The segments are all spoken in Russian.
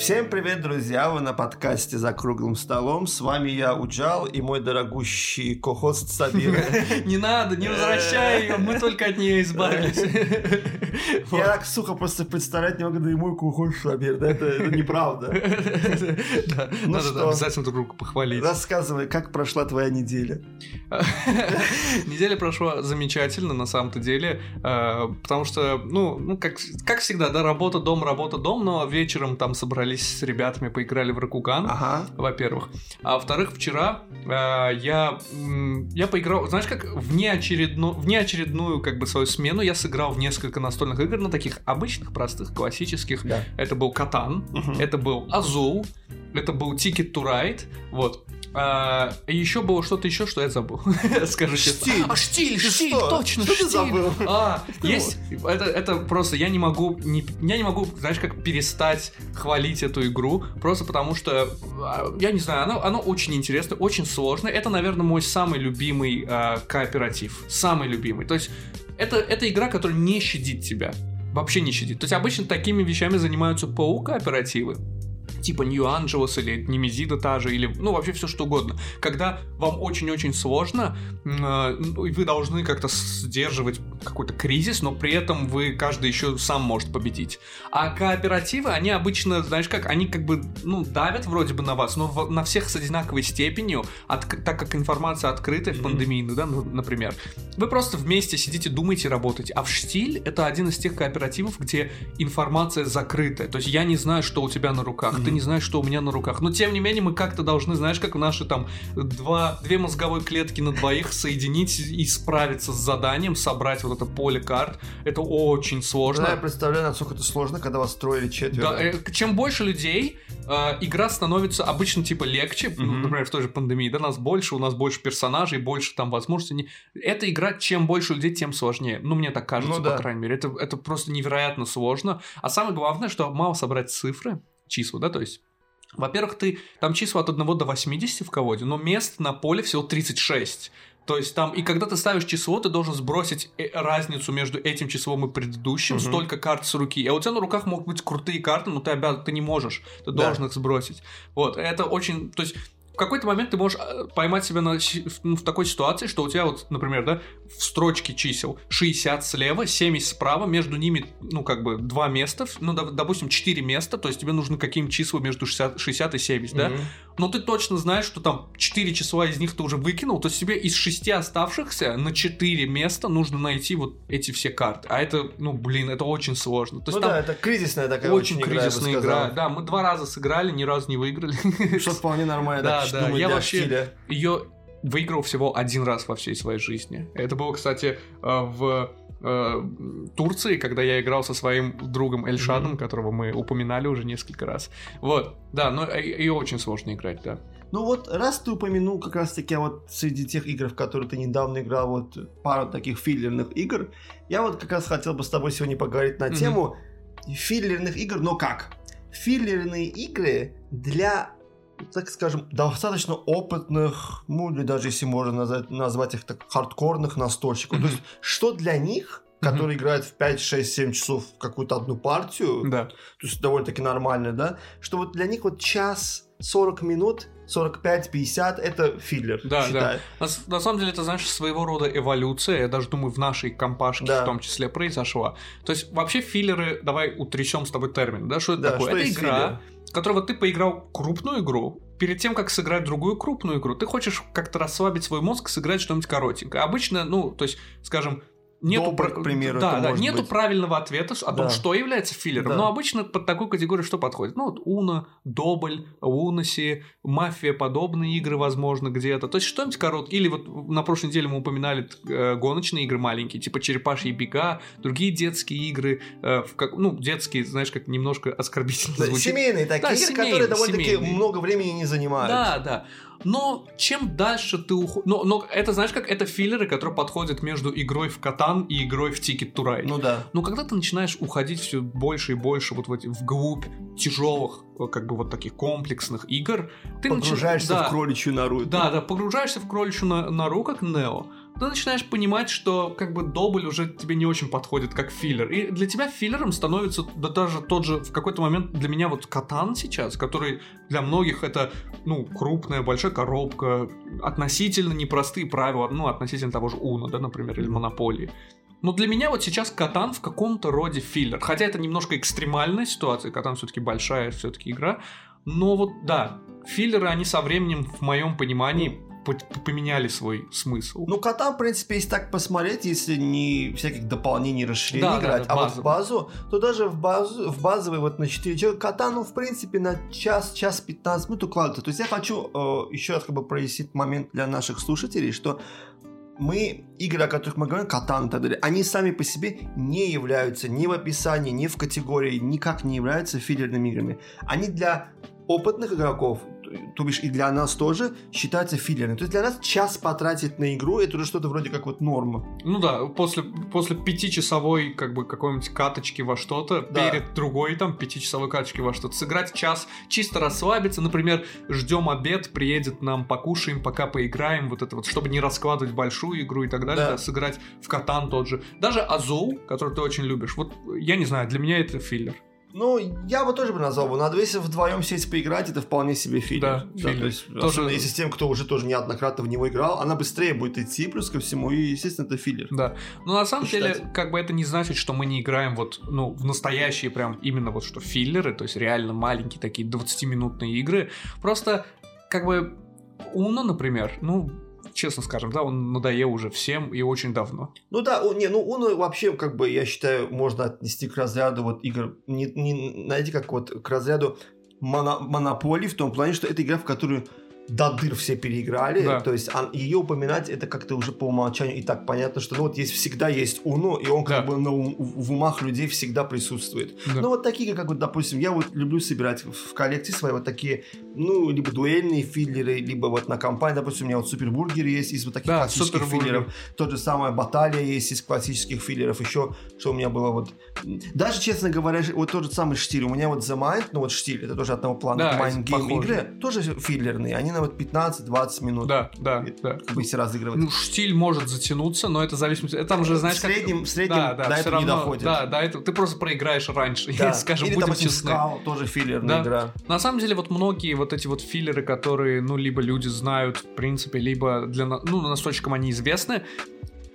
Всем привет, друзья! Вы на подкасте «За круглым столом». С вами я, Уджал, и мой дорогущий кохост Сабир. Не надо, не возвращай ее, мы только от нее избавились. Я так, сука, просто представлять не могу, да и мой кохост Сабир, да, это неправда. Ну что, обязательно друг друга похвалить. Рассказывай, как прошла твоя неделя? Неделя прошла замечательно, на самом-то деле, э, потому что, ну, ну как всегда, да, работа, дом, работа, дом, но вечером там собрались собрались с ребятами, поиграли в Ракуган, ага. во-первых. А во-вторых, вчера э, я, я поиграл, знаешь, как внеочередную, внеочередную как бы свою смену я сыграл в несколько настольных игр, на таких обычных, простых, классических. Да. Это был Катан, угу. это был Азул, это был Ticket to Ride, вот. А, еще было что-то еще, что я забыл. Скажу честно. Штиль. А, штиль, штиль, точно, что штиль. Ты забыл? А, есть. Это, это просто я не могу, не, я не могу, знаешь, как перестать хвалить эту игру, просто потому что, а, я не знаю, оно, оно очень интересно, очень сложно. Это, наверное, мой самый любимый а, кооператив. Самый любимый. То есть, это, это игра, которая не щадит тебя. Вообще не щадит. То есть, обычно такими вещами занимаются ПО-кооперативы типа Нью Анджелос или Немезида та же, или, ну, вообще все что угодно. Когда вам очень-очень сложно, э, вы должны как-то сдерживать какой-то кризис, но при этом вы каждый еще сам может победить. А кооперативы, они обычно, знаешь как, они как бы, ну, давят вроде бы на вас, но в, на всех с одинаковой степенью, от, так как информация открытая в пандемийную, да, ну, например. Вы просто вместе сидите, думаете, работаете. А в Штиль это один из тех кооперативов, где информация закрытая. То есть я не знаю, что у тебя на руках, mm-hmm. Ты не знаешь, что у меня на руках. Но тем не менее мы как-то должны, знаешь, как наши там два, две мозговые клетки на двоих соединить и справиться с заданием, собрать вот это поле карт. Это очень сложно. Да, я представляю, насколько это сложно, когда вас трое или четверо. Да, э, чем больше людей, э, игра становится обычно типа легче. Mm-hmm. Например, в той же пандемии, да, нас больше, у нас больше персонажей, больше там возможностей. Эта игра, чем больше людей, тем сложнее. Ну, мне так кажется, ну, да. по крайней мере. Это, это просто невероятно сложно. А самое главное, что мало собрать цифры, числа, да, то есть во-первых, ты там числа от 1 до 80 в колоде, но мест на поле всего 36. То есть там, и когда ты ставишь число, ты должен сбросить э, разницу между этим числом и предыдущим, угу. столько карт с руки. А у тебя на руках могут быть крутые карты, но ты обязан, ты не можешь, ты да. должен их сбросить. Вот, это очень, то есть какой-то момент ты можешь э, поймать себя на, ну, в такой ситуации, что у тебя вот, например, да, в строчке чисел 60 слева, 70 справа, между ними, ну, как бы, два места, ну, допустим, 4 места, то есть тебе нужны какие-нибудь числа между 60, 60 и 70, mm-hmm. да? Но ты точно знаешь, что там 4 числа из них ты уже выкинул, то есть тебе из 6 оставшихся на 4 места нужно найти вот эти все карты. А это, ну, блин, это очень сложно. То есть, ну да, это кризисная такая очень, очень кризисная игра. Да, мы два раза сыграли, ни разу не выиграли. Что вполне нормально. Да, да, я вообще ее выиграл всего один раз во всей своей жизни. Это было, кстати, э, в э, Турции, когда я играл со своим другом Эльшадом, mm-hmm. которого мы упоминали уже несколько раз. Вот, да, но ее очень сложно играть, да. Ну вот, раз ты упомянул как раз-таки вот среди тех игр, в которые ты недавно играл, вот пару таких филлерных игр, я вот как раз хотел бы с тобой сегодня поговорить на тему mm-hmm. филлерных игр, но как? Филлерные игры для так скажем, достаточно опытных, ну или даже если можно назвать, назвать их так, хардкорных настольщиков. Mm-hmm. То есть, что для них, которые mm-hmm. играют в 5, 6, 7 часов в какую-то одну партию, да. то есть довольно-таки нормально, да, что вот для них вот час 40 минут 45-50 это филлер. Да, считай. да. На, на самом деле, это, знаешь, своего рода эволюция. Я даже думаю, в нашей компашке да. в том числе произошла. То есть, вообще, филлеры, давай утрясем с тобой термин, да, что это да, такое? Что это игра, филлер? Которого ты поиграл крупную игру, перед тем, как сыграть другую крупную игру, ты хочешь как-то расслабить свой мозг, сыграть что-нибудь коротенькое. Обычно, ну, то есть, скажем, нету, Добр, к примеру, да, да, нету быть. правильного ответа о том, да. что является филлером. Да. Но обычно под такую категорию что подходит? Ну, вот Уна, Добль, Уноси, Мафия, подобные игры, возможно, где-то. То есть что-нибудь короткое. Или вот на прошлой неделе мы упоминали э, гоночные игры маленькие, типа Черепашьи бега, другие детские игры, э, в как, ну, детские, знаешь, как немножко оскорбительно да, звучит. Семейные такие да, игры, семейные, которые довольно-таки много времени не занимают. Да, да. Но чем дальше ты уходишь... Но, но это, знаешь, как это филлеры, которые подходят между игрой в Катан и игрой в Ticket to Ride. Ну да. Но когда ты начинаешь уходить все больше и больше вот в эти, вглубь тяжелых, как бы вот таких комплексных игр, ты погружаешься нач... да, в кроличью нору. Да, да, погружаешься в кроличью нору, как Нео ты начинаешь понимать, что как бы добль уже тебе не очень подходит как филлер. И для тебя филлером становится да даже тот же в какой-то момент для меня вот Катан сейчас, который для многих это, ну, крупная, большая коробка, относительно непростые правила, ну, относительно того же Уна, да, например, или Монополии. Но для меня вот сейчас Катан в каком-то роде филлер. Хотя это немножко экстремальная ситуация, Катан все-таки большая все-таки игра. Но вот да, филлеры, они со временем, в моем понимании, поменяли свой смысл. Ну, Катан, в принципе, если так посмотреть, если не всяких дополнений, расширений да, играть, да, да, а вот в базу, то даже в, базу, в базовый вот на 4 человека Катан, ну, в принципе, на час, час 15 минут укладывается. То есть я хочу э, еще раз как бы прояснить момент для наших слушателей, что мы, игры, о которых мы говорим, Катан и так далее, они сами по себе не являются ни в описании, ни в категории, никак не являются филлерными играми. Они для опытных игроков, то бишь и для нас тоже, считается филлерным. То есть для нас час потратить на игру, это уже что-то вроде как вот норма. Ну да, после, после пятичасовой как бы какой-нибудь каточки во что-то, да. перед другой там пятичасовой каточки во что-то, сыграть час, чисто расслабиться, например, ждем обед, приедет нам, покушаем, пока поиграем, вот это вот, чтобы не раскладывать большую игру и так далее, да. Да, сыграть в Катан тот же. Даже Азул, который ты очень любишь, вот я не знаю, для меня это филлер. Ну, я бы тоже бы назвал бы. Надо, если вдвоем сесть поиграть, это вполне себе фильм. Да, да фильм. То есть, тоже... Особенно если с тем, кто уже тоже неоднократно в него играл, она быстрее будет идти, плюс ко всему, и, естественно, это филлер. Да. Но на самом Считать. деле, как бы это не значит, что мы не играем вот, ну, в настоящие прям именно вот что филлеры, то есть реально маленькие такие 20-минутные игры. Просто, как бы, Уно, например, ну, честно скажем, да, он надоел уже всем и очень давно. Ну да, не, ну он вообще, как бы, я считаю, можно отнести к разряду вот игр, не, не знаете, как вот к разряду моно, монополии в том плане, что это игра, в которую до дыр все переиграли, да. то есть а, ее упоминать это как-то уже по умолчанию и так понятно, что ну вот есть всегда есть Уно, и он как да. бы на, в умах людей всегда присутствует. Да. Ну вот такие, как вот, допустим, я вот люблю собирать в коллекции свои вот такие, ну, либо дуэльные филлеры, либо вот на компании, допустим, у меня вот супербургер есть из вот таких да, классических филлеров, тот же самое баталия есть из классических филлеров, еще, что у меня было вот, даже, честно говоря, вот тот же самый штиль, у меня вот The Mind, ну вот штиль, это тоже одного плана, да, Mind Game игры, тоже филлерные, они на вот 15-20 минут. Да, да, да. Как бы если разыгрывать. Ну, штиль может затянуться, но это зависит... Это там же, знаешь, в среднем, как... в среднем да, да, до этого равно, не доходит. Да, да, это, ты просто проиграешь раньше, да. скажем, Или, будем допустим, честны. Скал, тоже филлерная да. игра. На самом деле, вот многие вот эти вот филлеры, которые, ну, либо люди знают, в принципе, либо для, ну, настольщикам они известны,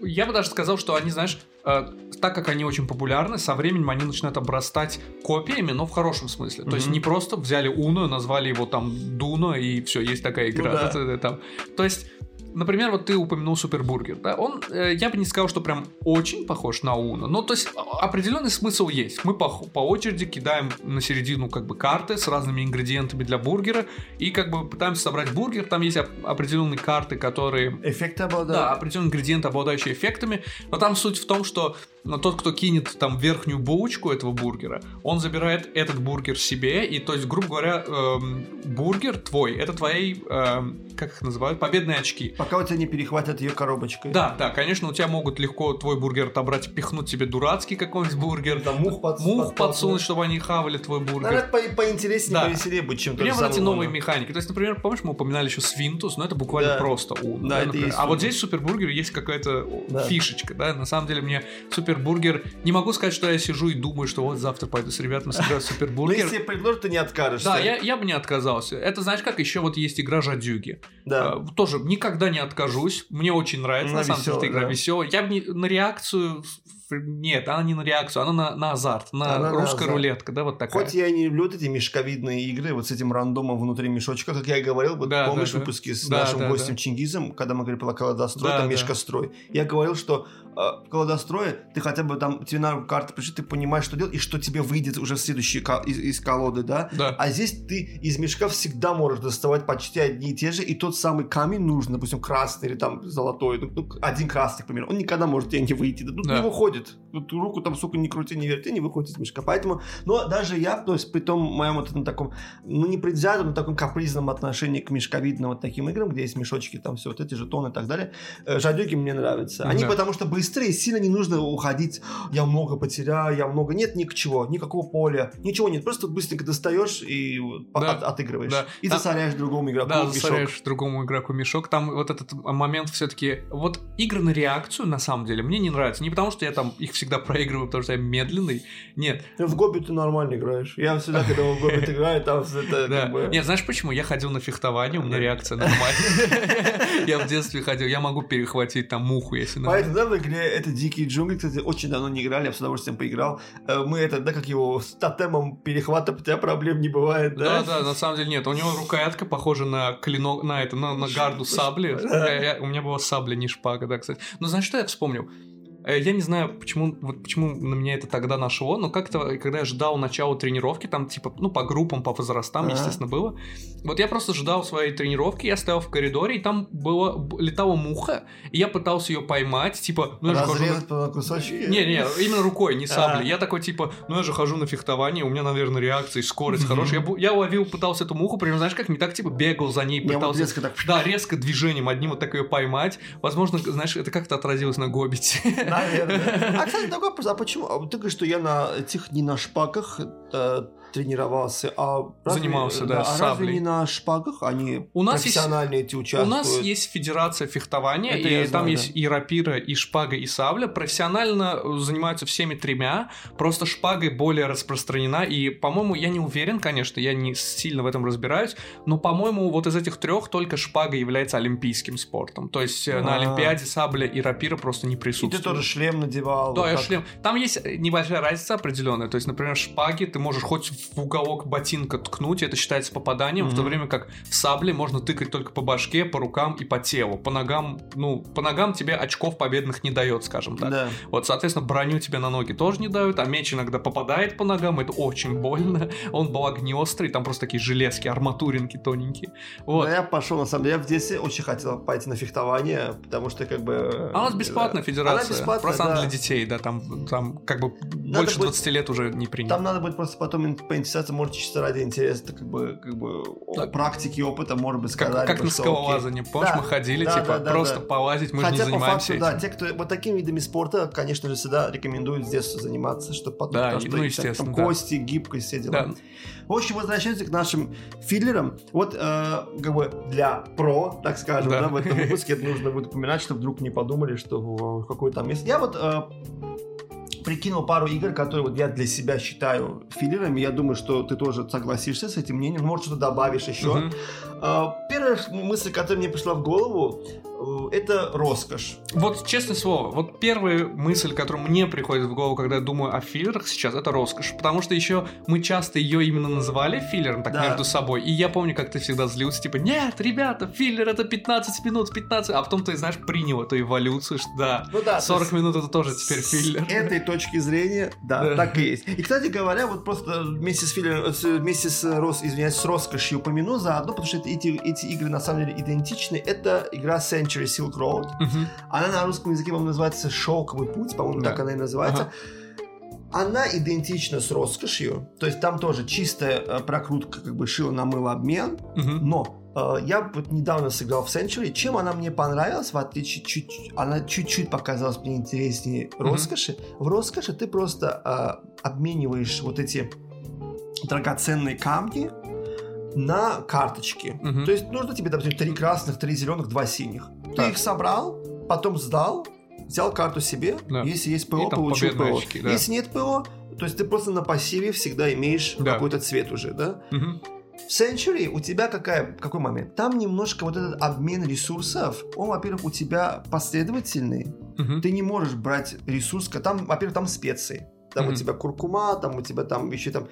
я бы даже сказал, что они, знаешь, э, так как они очень популярны, со временем они начинают обрастать копиями, но в хорошем смысле. Mm-hmm. То есть не просто взяли Уно, назвали его там Дуно, и все, есть такая игра. Ну, да. там. То есть например, вот ты упомянул Супербургер, да, он, э, я бы не сказал, что прям очень похож на Уна, но то есть определенный смысл есть. Мы по, по очереди кидаем на середину как бы карты с разными ингредиентами для бургера и как бы пытаемся собрать бургер, там есть определенные карты, которые... Эффекты обладают. Да, определенные ингредиенты, обладающие эффектами, но там суть в том, что но тот, кто кинет там верхнюю булочку этого бургера, он забирает этот бургер себе, и то есть, грубо говоря, эм, бургер твой, это твои, эм, как их называют, победные очки. Пока у тебя не перехватят ее коробочкой. Да, да, конечно, у тебя могут легко твой бургер отобрать, пихнуть себе дурацкий какой-нибудь бургер. Да, мух, под, мух под, подсунуть, чтобы они хавали твой бургер. Наверное, по поинтереснее, да. повеселее быть, чем Например, вот эти новые механики. То есть, например, помнишь, мы упоминали еще Свинтус, но это буквально да. просто ум. Да, да, это есть а вот здесь в супербургере есть какая-то да. фишечка, да, на самом деле мне супербургер не могу сказать, что я сижу и думаю, что вот завтра пойду с ребятами сыграю супербургер. Если предложат, ты не откажешься. Да, я, я бы не отказался. Это, знаешь, как еще вот есть игра Жадюги. Да. А, тоже никогда не откажусь. Мне очень нравится, на, на самом деле, эта игра да. веселая. Я бы не, на реакцию нет, она не на реакцию, она на, на азарт, на она русская на азарт. рулетка, да, вот такая. Хоть я не люблю эти мешковидные игры, вот с этим рандомом внутри мешочка, как я и говорил, вот да, помнишь да, выпуски да. с да, нашим да, гостем да. Чингизом, когда мы говорили про колодострой, да, там да. мешкострой. Я говорил, что э, в колодострое ты хотя бы там тебе на карты пришли, ты понимаешь, что делать, и что тебе выйдет уже следующий из, из колоды, да? да? А здесь ты из мешка всегда можешь доставать почти одни и те же, и тот самый камень нужен, допустим, красный или там золотой, ну, ну один красный, к примеру, он никогда может тебе не выйти, ну, да. не выходит. Вот руку там, сука, не крути, не верти, не выходит из мешка. Поэтому, но даже я, то есть при том моем вот этом таком, ну не предвзятом, но таком капризном отношении к мешковидным вот таким играм, где есть мешочки, там все вот эти жетоны и так далее, э, жадюки мне нравятся. Они Да. потому что быстрые, сильно не нужно уходить, я много потеряю, я много... Нет ни к чего, никакого поля, ничего нет. Просто быстренько достаешь и Да. от- отыгрываешь. Да. И Там- засоряешь другому игроку Да, мешок. засоряешь другому игроку мешок. Там вот этот момент все-таки... Вот игры на реакцию, на самом деле, мне не нравятся. Не потому, что я там их всегда проигрываю, потому что я медленный. Нет. В Гобби ты нормально играешь. Я всегда, когда в Гобби играю, там это Да. как бы... Нет, знаешь почему? Я ходил на фехтование, у меня реакция нормальная. Я в детстве ходил, я могу перехватить там муху, если надо. Поэтому, да, в игре это Дикие джунгли, кстати, очень давно не играли, я с удовольствием поиграл. Э, Мы это, да, как его, с тотемом перехвата, у тебя проблем не бывает, Да, да? да, на самом деле нет. У него рукоятка похожа на клинок, на это, на, на гарду сабли. Да. Я- я- у меня была сабля, не шпага, да, кстати. Но знаешь, что я вспомнил? Э, Я не знаю, почему, вот почему на меня это тогда нашло, но как-то, когда я ждал начала тренировки, там, типа, ну, по группам, по возрастам, Ага. естественно, было. Вот я просто ждал своей тренировки, я стоял в коридоре, и там было, б- летала муха, и я пытался ее поймать, типа, ну, я же хожу на- Разрезать кусочки. не, не, именно рукой, не саблей. А. Я такой, типа, ну я же хожу на фехтование, у меня, наверное, реакция и скорость хорошая. Я, ловил, пытался эту муху, прям, знаешь, как не так, типа, бегал за ней, пытался... резко так... Да, резко движением одним вот так ее поймать. Возможно, знаешь, это как-то отразилось на Гоббите. Наверное. А, кстати, такой вопрос, а почему? А Ты говоришь, что я на этих не на шпагах э, тренировался, а разве- Занимался, да, а с разве саблей. не на шпагах они У нас есть- профессиональные эти У участвуют? нас есть федерация фехтования, Это и там знаю, есть и рапира, и шпага, и сабля. Профессионально э, занимаются всеми тремя, просто шпагой более распространена. И, по-моему, я не уверен, конечно, я не сильно в этом разбираюсь, но, по-моему, вот из этих трех только шпага является олимпийским спортом. То есть э, на А. Олимпиаде сабля и рапира просто не И присутствуют. ты тоже шлем надевал. Да, вот я так. шлем. Там есть э, небольшая разница определенная. То есть, например, шпаги ты можешь хоть в уголок ботинка ткнуть, это считается попаданием, в то время как в сабле можно тыкать только по башке, по рукам и по телу. По ногам, ну, по ногам тебе очков победных не дает, скажем так. Да. Вот, соответственно, броню тебе на ноги тоже не дают, а меч иногда попадает по ногам, это очень больно. Он благо не острый, там просто такие железки, арматуринки тоненькие. Вот. Но я пошел, на самом деле, я в детстве очень хотел пойти на фехтование, потому что как бы... А у нас бесплатная да. федерация. Она бесплатная, Просто да. для детей, да, там, там как бы Надо больше будет- 20 лет уже не принято. Там надо будет просто потом поинтересоваться, может, чисто ради интереса, как бы, как бы Так. практики, опыта, может быть, Как, сказали как бы, на скалолазание, помнишь, Да, мы ходили, да, типа, да, да, просто да. полазить, мы же Хотя, не по занимаемся факту, да, этим. те, кто вот такими видами спорта, конечно же, всегда рекомендуют с детства заниматься, чтобы потом, Да, потому и- что ну, там естественно, да. кости, гибкость, все дела. Да. В общем, возвращаемся к нашим филлерам. Вот, э, как бы, для про, так скажем, Да. да. в этом выпуске нужно будет упоминать, чтобы вдруг не подумали, что о, какое там место. Я вот э, прикинул пару игр, которые вот я для себя считаю филлерами. Я думаю, что ты тоже согласишься с этим мнением. Может, что-то добавишь еще. Мгм. Э, первая мысль, которая мне пришла в голову, э, это роскошь. Вот, честное слово, вот первая мысль, которая мне приходит в голову, когда я думаю о филлерах сейчас, это роскошь. Потому что еще мы часто ее именно называли филлером, так Да. между собой. И я помню, как ты всегда злился, типа, нет, ребята, филлер это 15 минут, 15. А потом ты, знаешь, принял эту эволюцию, что да, Ну да, 40 то есть минут это тоже теперь с филлер. этой точки зрения, да, Да. так и есть. И, кстати говоря, вот просто вместе с филлером, с- вместе с, рос, извиняюсь, с роскошью упомяну заодно, потому что это- эти, эти игры на самом деле идентичны. Это игра Century Silk Road. Мгм. Она на русском языке, по-моему, называется «Шелковый путь», по-моему, Да. так она и называется. Она идентична с роскошью, то есть там тоже чистая э, прокрутка, как бы шила на мыло обмен, Мгм. но э, я вот недавно сыграл в Century. Чем она мне понравилась, в отличие чуть она чуть-чуть показалась мне интереснее Мгм. роскоши. В роскоши ты просто э, обмениваешь вот эти драгоценные камни на карточки. Мгм. То есть нужно тебе, допустим, три красных, три зеленых, два синих. Ты Так. их собрал, потом сдал, взял карту себе. Да. Если есть ПО, получил ПО. очки, да. Если нет ПО, то есть ты просто на пассиве всегда имеешь Да. какой-то цвет уже, да? Мгм. В Century у тебя какая, какой момент? Там немножко вот этот обмен ресурсов, он, во-первых, у тебя последовательный. Мгм. Ты не можешь брать ресурс, там, во-первых, там специи. Там Мгм. у тебя куркума, там у тебя там еще там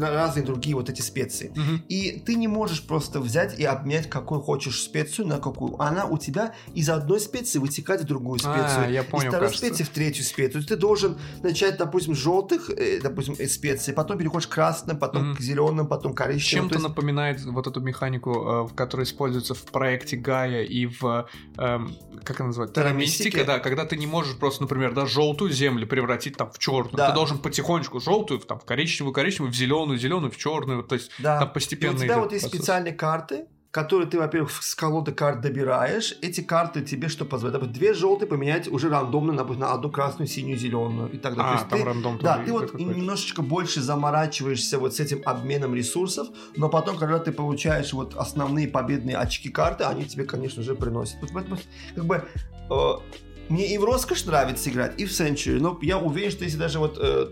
разные другие вот эти специи. Мгм. И ты не можешь просто взять и обменять какую хочешь специю на какую. Она у тебя из одной специи вытекает в другую специю. А, я из понял, второй кажется. специи в третью специю. То есть ты должен начать, допустим, с желтых, э, допустим, э, специй, потом переходишь к красным, потом Мгм. к зеленым, потом к коричневым. Чем-то То есть- напоминает вот эту механику, э, в которой используется в проекте Гая и в эм, как она называется? Террамистика, да, когда ты не можешь просто, например, да, желтую землю превратить там в черную. Да. Ты должен потихонечку желтую, там, в коричневую, коричневую, в зеленую, зеленую, в черную. То есть Да. там И постепенно у тебя вот есть процесс. специальные карты, которые ты, во-первых, с колоды карт добираешь. Эти карты тебе что позволяют? Допустим, две желтые поменять уже рандомно на, на одну красную, синюю, зеленую и так далее. А, там ты- рандом Да, ты вот немножечко больше заморачиваешься вот с этим обменом ресурсов, но потом, когда ты получаешь вот основные победные очки карты, они тебе, конечно же, приносят. Вот как бы э, мне и в роскошь нравится играть, и в Century, но я уверен, что если даже вот э,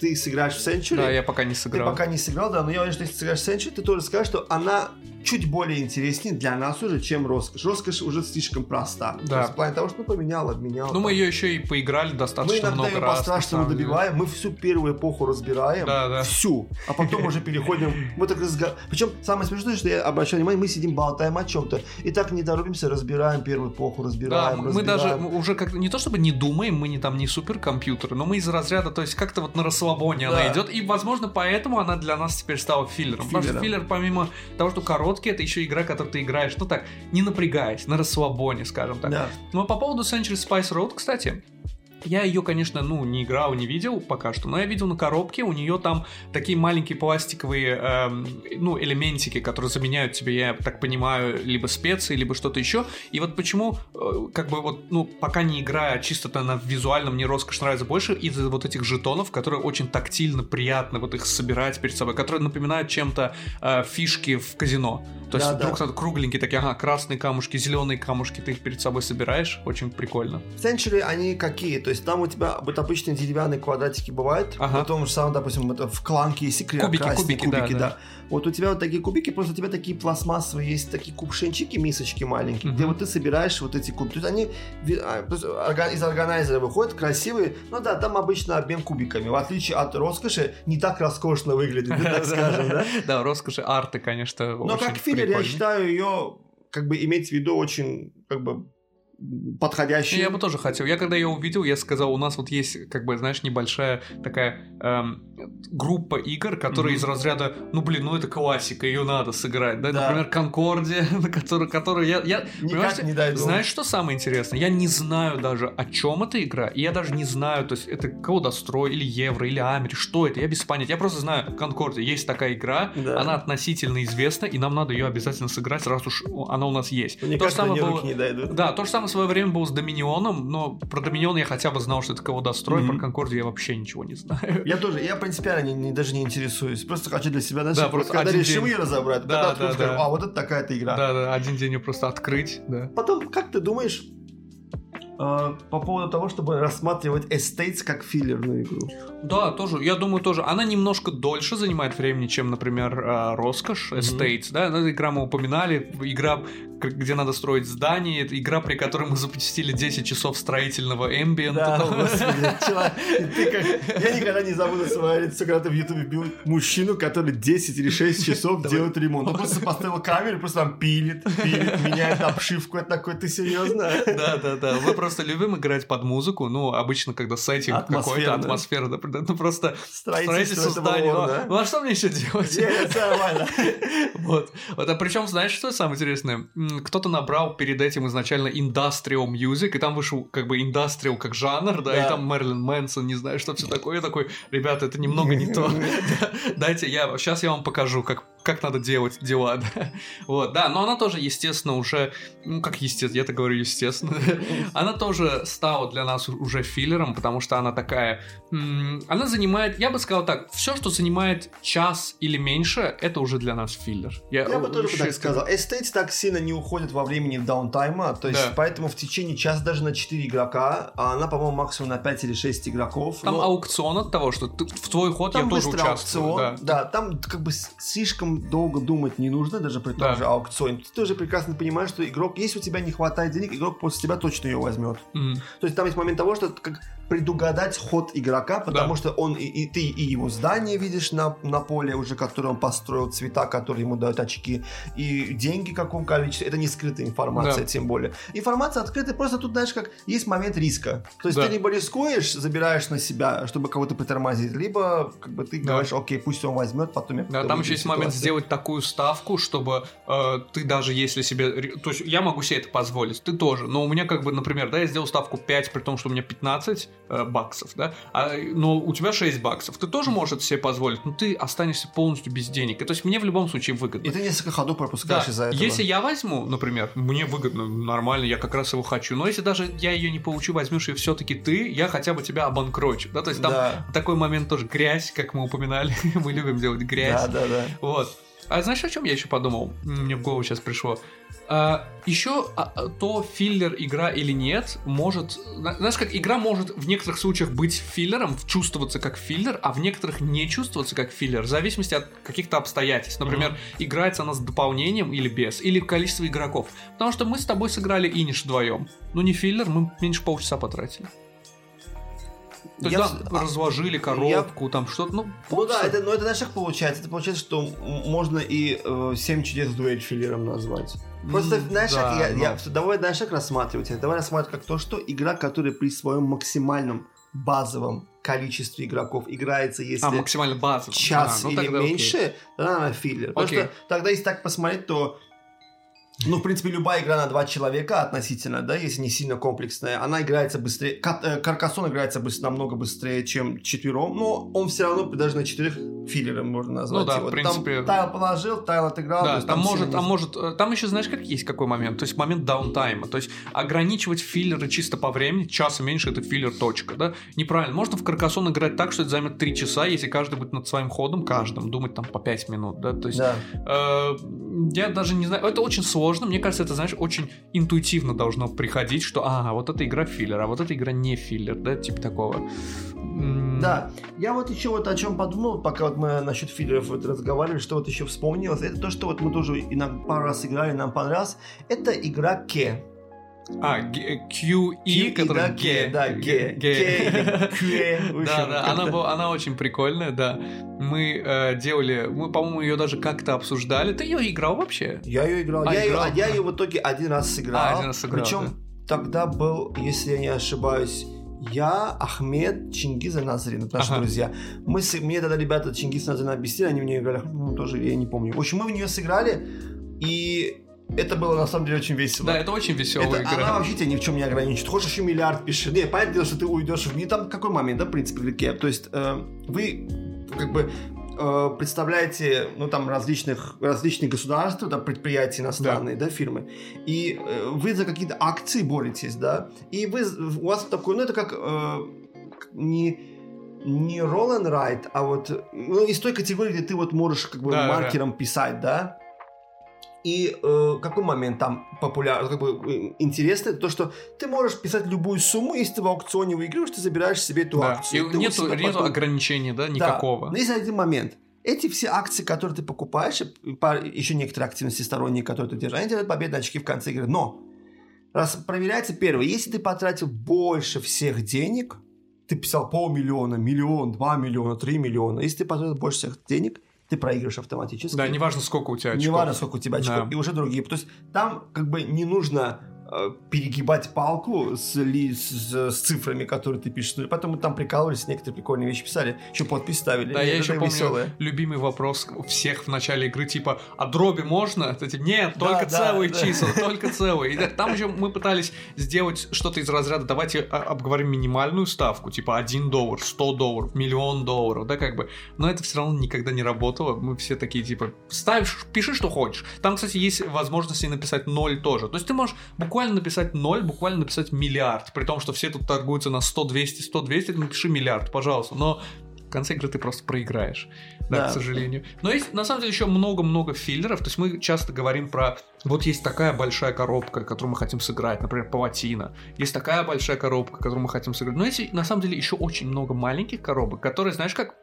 ты сыграешь в Century, Да, я пока не ты сыграл. пока не сыграл, да, но я уверен, что если ты сыграешь в Century, ты тоже скажешь, что она чуть более интереснее для нас уже, чем роскошь. Роскошь уже слишком проста. То Да. есть в плане того, что ну, поменял, обменял. Ну, там. мы ее еще и поиграли Мы достаточно иногда много ее раз. на по-страшному самом деле. добиваем, мы всю первую эпоху разбираем, Да, да. всю, а потом уже переходим, мы так разговариваем. Причем самое смешное, что я обращаю внимание, мы сидим, болтаем о чем-то, и так не торопимся, разбираем первую эпоху, Да, разбираем, мы даже мы уже как не то чтобы не думаем, мы не там не суперкомпьютеры, но мы из разряда, то есть как-то вот на расслабоне Да. она идет, и возможно поэтому она для нас теперь стала филлером. Потому что филлер помимо того, что короткий, это еще игра, которую ты играешь, ну так, не напрягаясь, на расслабоне, скажем так. Да. Но по поводу Century Spice Road, кстати, я ее, конечно, ну, не играл, не видел пока что, но я видел на коробке, у нее там такие маленькие пластиковые, эм, ну, элементики, которые заменяют тебе, я так понимаю, либо специи, либо что-то еще. И вот почему, э, как бы вот, ну, пока не играя, а чисто на визуальном мне роскошь нравится больше из-за вот этих жетонов, которые очень тактильно, приятно вот их собирать перед собой, которые напоминают чем-то э, фишки в казино. То есть Да, да. вдруг кругленькие такие, ага, красные камушки, зеленые камушки, ты их перед собой собираешь, очень прикольно. В Century они какие? То есть там у тебя вот обычные деревянные квадратики бывают, Ага. в том же самом, допустим, это в кланке есть секрет, Кубики, красные кубики, да, кубики, да. да. Вот у тебя вот такие кубики, просто у тебя такие пластмассовые есть такие кувшинчики, мисочки маленькие, Мгм. где вот ты собираешь вот эти кубики. То есть они а, из органайзера выходят красивые, ну да, там обычно обмен кубиками. В отличие от роскоши, не так роскошно выглядит, так скажем, да? Да, роскоши арты, конечно, Но как филлер, я считаю ее, как бы, иметь в виду очень, как бы, подходящую. Я бы тоже хотел. Я когда ее увидел, я сказал, у нас вот есть, как бы, знаешь, небольшая такая эм, группа игр, которые Мгм. из разряда, ну блин, ну это классика, ее надо сыграть, да, Да. например, Конкордия, на которую, которую я, я Никак не дойду. знаешь, что самое интересное? Я не знаю даже, о чем эта игра, и я даже не знаю, то есть это Колдострой или Евро или Амери, что это, я без понятия, я просто знаю, Конкордия, есть такая игра, Да. она относительно известна, и нам надо ее обязательно сыграть, раз уж она у нас есть. Мне То же кажется, самое было- не дойдут. да, то же самое в свое время было с Доминионом, но про Доминион я хотя бы знал, что это кого дострой, Мгм. про Конкордию я вообще ничего не знаю. Я тоже, я принципиально не, не- даже не интересуюсь. Просто хочу для себя, знаешь, Да, просто когда один решим день. ее разобрать, Да, тогда открою, да, скажу, да. а вот это такая-то игра. Да, да, один день ее просто открыть, да. Потом, как ты думаешь э, по поводу того, чтобы рассматривать Estates как филлерную игру? Да, тоже, я думаю, тоже. Она немножко дольше занимает времени, чем, например, э, Роскошь, Estates, да, эта игра мы упоминали, игра, где надо строить здание, это игра, при которой мы запустили 10 часов строительного эмбиента. Да, господи, ты как- Я никогда не забуду свое лицо, когда ты в Ютубе бил мужчину, который 10 или 6 часов делает ремонт. Он просто поставил камеру, просто там пилит, пилит, меняет обшивку. Это такой, ты серьезно? Да, да, да. Мы просто любим играть под музыку. Ну, обычно, когда сеттинг какой-то, атмосфера, да, ну просто Строительство здания. Ну, да? Ну, а что мне еще делать? Нет, это нормально. Вот. вот. А причем, знаешь, что самое интересное? Кто-то набрал перед этим изначально industrial music, и там вышел как бы industrial как жанр, да, и там Мэрилин Мэнсон, не знаю, что все такое. Я такой, ребята, это немного не то. Да, Дайте я, сейчас я вам покажу, как как надо делать дела, да. Вот, да, но она тоже, естественно, уже, ну, как естественно, я-то говорю естественно, она тоже стала для нас уже филлером, потому что она такая, она занимает, я бы сказал так, все, что занимает час или меньше, это уже для нас филлер. Я бы тоже так сказал. Estates так сильно не уходит во времени даунтайма, то есть Да. поэтому в течение часа даже на 4 игрока, а она, по-моему, максимум на 5 или 6 игроков. Там но- аукцион от того, что ты- в твой ход Там я тоже быстрый участвую. аукцион, да. да. там как бы слишком долго думать не нужно, даже при том Да. же аукционе. Ты тоже прекрасно понимаешь, что игрок, если у тебя не хватает денег, игрок после тебя точно ее возьмет. Мгм. То есть там есть момент того, что как предугадать ход игрока, потому Да. что он и, и ты и его здание видишь на, на поле уже, которое он построил, цвета, которые ему дают очки, и деньги в каком количестве. Это не скрытая информация, Да. тем более. Информация открытая, просто тут, знаешь, как есть момент риска. То есть Да. ты либо рискуешь, забираешь на себя, чтобы кого-то притормозить, либо как бы ты Да. говоришь, окей, пусть он возьмет, потом я Да, там еще есть момент ситуации». сделать такую ставку, чтобы э, ты даже если себе... То есть я могу себе это позволить, ты тоже. Но у меня как бы, например, да, я сделал ставку 5, при том, что у меня 15 э, баксов, да, а, но у тебя 6 баксов. Ты тоже можешь это себе позволить, но ты останешься полностью без денег. И, то есть мне в любом случае выгодно. И ты несколько ходов пропускаешь Да, из-за этого. если я возьму, например, мне выгодно, нормально, я как раз его хочу, но если даже я ее не получу, возьмешь ее все-таки ты, я хотя бы тебя обанкрочу, да, то есть там Да. такой момент тоже грязь, как мы упоминали, мы любим делать грязь, Да, да, да. вот. А знаешь, о чем я еще подумал? Мне в голову сейчас пришло. еще а, а, то филлер игра или нет может, зна- знаешь, как игра может в некоторых случаях быть филлером, чувствоваться как филлер, а в некоторых не чувствоваться как филлер, в зависимости от каких-то обстоятельств. Например, играется она с дополнением или без, или количество игроков. Потому что мы с тобой сыграли иниш вдвоем. Ну не филлер, мы меньше полчаса потратили. То есть, Я а, разложили коробку, там что-то, ну, Ну да, это, ну это знаешь, как получается? Это получается, что можно и э, 7 чудес дуэль филлером назвать. Просто, знаешь, да, я, но- я- давай, знаешь, как рассматривать это? Давай рассматривать как то, что игра, которая при своем максимальном базовом количестве игроков играется, если А, максимально базово. час А, ну или тогда окей. меньше, тогда она филлер. Потому Окей. что тогда, если так посмотреть, то ну, в принципе, любая игра на два человека относительно, да, если не сильно комплексная, она играется быстрее. Э, Каркасон играется быс- намного быстрее, чем четвером, но он все равно даже на четырех филлером можно назвать. Ну да, его. в принципе. Там тайл положил, тайл отыграл. Да, есть там может, сильно там не- может, э, там еще знаешь, как есть какой момент, то есть момент даунтайма, то есть ограничивать филлеры чисто по времени, часа меньше это филлер точка, да, неправильно. Можно в Каркасон играть так, что это займет 3 часа, если каждый будет над своим ходом, каждым думать там по 5 минут, да, то есть Да. Э, я даже не знаю, это очень сложно, мне кажется, это, знаешь, очень интуитивно должно приходить, что, а, вот эта игра филлер, а вот эта игра не филлер, да, типа такого. Да, я вот еще вот о чем подумал, пока вот мы насчет филлеров вот разговаривали, что вот еще вспомнилось, это то, что вот мы тоже иногда пару раз играли, нам понравилось, это игра Ке. А, QE, который да, Ке, Г. да, Ге, Г- Ке или Кве, в общем, Да, да, она, она очень прикольная, да. Мы э, делали, мы, по-моему, ее даже как-то обсуждали. Ты ее играл вообще? Я ее играл. А, я, ее, играл? я ее в итоге один раз сыграл. А, один раз сыграл, Причем тогда был, если я не ошибаюсь, я, Ахмед, Чингиз и Назрин, это наши Ага. друзья. Мы, с- мне тогда ребята Чингиз и Назрин объяснили, они в нее играли, ну, тоже я не помню. В общем, мы в нее сыграли, и это было на самом деле очень весело. Да, это очень веселая Это- игра. Она вообще тебя ни в чем не ограничит. Хочешь еще миллиард пиши. Не, понятное дело, что ты уйдешь в мир. Там какой момент, да, в принципе, в игре? То есть э, вы как бы э, представляете, ну, там, различных, различные государства, да, предприятия иностранные, да, фирмы, и э, вы за какие-то акции боретесь, да, и вы, у вас такой, ну, это как э, не не roll and write, а вот ну, из той категории, где ты вот можешь как бы Да, да, да. маркером писать, да, и э, какой момент там популярный, как бы э, интересный, то, что ты можешь писать любую сумму, если ты в аукционе выигрываешь, ты забираешь себе эту Да. акцию. И нету, себя нету потом- ограничения, да, Да. никакого. Но есть один момент. Эти все акции, которые ты покупаешь, еще некоторые активности сторонние, которые ты держишь, они делают победные очки в конце игры. Но раз проверяется первое, если ты потратил больше всех денег, ты писал полмиллиона, миллион, два миллиона, три миллиона, если ты потратил больше всех денег, ты проигрываешь автоматически. Да, неважно, сколько у тебя очков. Не важно, сколько у тебя очков, Да. и уже другие. То есть там как бы не нужно перегибать палку с, ли- с, с цифрами, которые ты пишешь. Потом мы там прикалывались, некоторые прикольные вещи писали, еще подпись ставили. Да, я еще помню веселое. любимый вопрос всех в начале игры, типа, а дроби можно? Это типа, нет, Да, только да, целые да. числа, только целые. И там еще мы пытались сделать что-то из разряда, давайте обговорим минимальную ставку, типа 1 доллар, 100 долларов, миллион долларов, да, как бы. Но это все равно никогда не работало. Мы все такие, типа, ставишь, пиши, что хочешь. Там, кстати, есть возможность и написать 0 тоже. То есть ты можешь буквально написать 0, буквально написать миллиард, при том, что все тут торгуются на 100, 200, 100, 200, напиши миллиард, пожалуйста. Но в конце игры ты просто проиграешь, да, Да. к сожалению. Но есть, на самом деле, еще много-много филлеров. То есть мы часто говорим про... Вот есть такая большая коробка, которую мы хотим сыграть, например, палатина. Есть такая большая коробка, которую мы хотим сыграть. Но есть, на самом деле, еще очень много маленьких коробок, которые, знаешь, как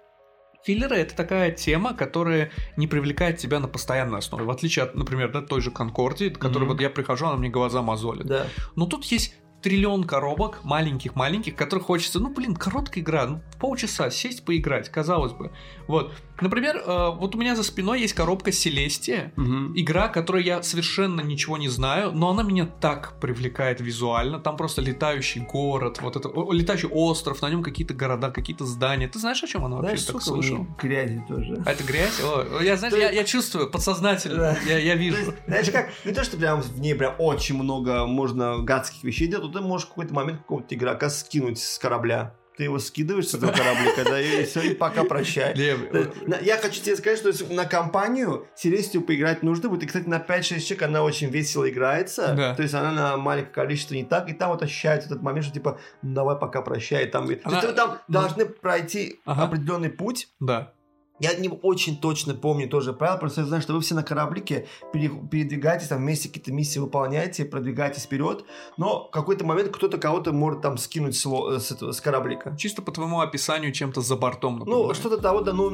Филлеры — это такая тема, которая не привлекает тебя на постоянной основе. В отличие от, например, да, той же Конкордии, которой Мгм. вот я прихожу, она мне глаза мозолит. Да. Но тут есть триллион коробок, маленьких-маленьких, которых хочется, ну, блин, короткая игра, ну, полчаса сесть поиграть, казалось бы. Вот. Например, э, вот у меня за спиной есть коробка Селестия, Мгм. игра, которой я совершенно ничего не знаю, но она меня так привлекает визуально. Там просто летающий город, вот это, летающий остров, на нем какие-то города, какие-то здания. Ты знаешь, о чем она вообще Знаешь, так слышал? грязи тоже. А это грязь? О, я, знаешь, я, я чувствую подсознательно, Да. я, я вижу. есть, знаешь как, не то, что прям в ней прям очень много можно гадских вещей делать, но ты можешь в какой-то момент какого-то игрока скинуть с корабля. Ты его скидываешь с этого кораблика, да, и все, и пока прощай. То Я хочу тебе сказать, что на компанию Селестию поиграть нужно будет. И, кстати, на 5-6 человек она очень весело играется. Да. То есть она на маленькое количество не так. И там вот ощущается этот момент, что типа, ну давай пока прощай. Там, То Она- есть вы там должны пройти Ага. определенный путь. Да. Я не очень точно помню тоже правила, просто я знаю, что вы все на кораблике пере- передвигаетесь, там вместе какие-то миссии выполняете, продвигаетесь вперед, но в какой-то момент кто-то кого-то может там скинуть с, ло- с, этого- с кораблика. Чисто по твоему описанию чем-то за бортом. Ну, напоминает. что-то того, да, ну,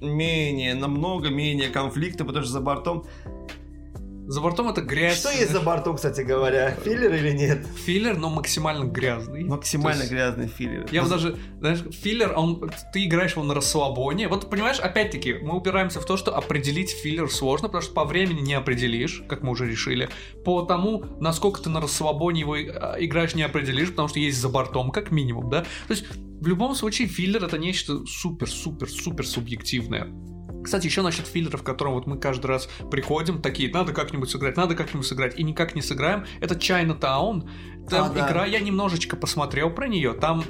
менее, намного менее конфликта, потому что за бортом... За бортом это грязь. Что есть за бортом, кстати говоря? Филлер или нет? Филлер, но максимально грязный. Максимально есть- грязный филлер. Я бы даже, знаешь, филлер, он, ты играешь его на расслабоне. Вот, понимаешь, опять-таки, мы упираемся в то, что определить филлер сложно, потому что по времени не определишь, как мы уже решили. По тому, насколько ты на расслабоне его э, играешь, не определишь, потому что есть за бортом, как минимум, да? То есть, в любом случае, филлер это нечто супер-супер-супер субъективное. Кстати, еще насчет филлера, в котором вот мы каждый раз приходим, такие, надо как-нибудь сыграть, надо как-нибудь сыграть, и никак не сыграем. Это Chinatown. Там А, да. игра, я немножечко посмотрел про нее. Там,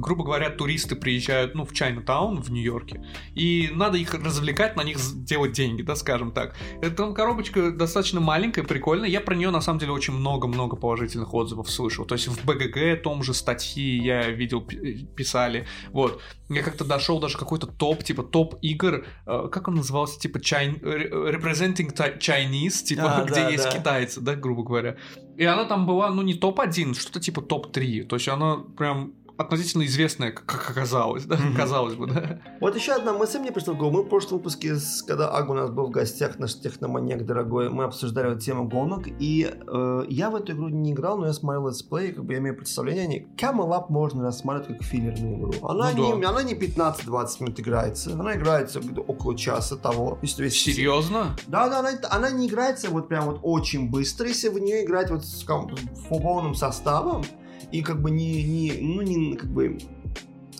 грубо говоря, туристы приезжают, ну, в Чайнатаун в Нью-Йорке, и надо их развлекать, на них делать деньги, да, скажем так. Эта там коробочка достаточно маленькая, прикольная. Я про нее, на самом деле, очень много-много положительных отзывов слышал. То есть в БГГ том же статьи я видел, пи- писали. Вот. Я как-то дошел даже какой-то топ, типа топ игр, э, как он назывался, типа Chin- э, Representing Ti- Chinese, типа, А, где да, есть да. китайцы, да, грубо говоря. И она там была, ну, не топ-1, что-то типа топ-3. То есть она прям относительно известная, как- оказалось, да, казалось бы, да. Вот еще одна мысль мне пришла в голову. Мы в прошлом выпуске, с- когда Ага у нас был в гостях, наш техноманьяк дорогой, мы обсуждали вот тему гонок, и э, я в эту игру не играл, но я смотрел летсплей, как бы я имею представление о ней. Camel Up можно рассматривать как филлерную игру. Она, Ну не, да. она не 15-20 минут играется, она играется около часа того. Если весь- Серьезно? Да, да, она, она не играется вот прям вот очень быстро, если в нее играть вот с ком- в полным составом и как бы не, не ну не как бы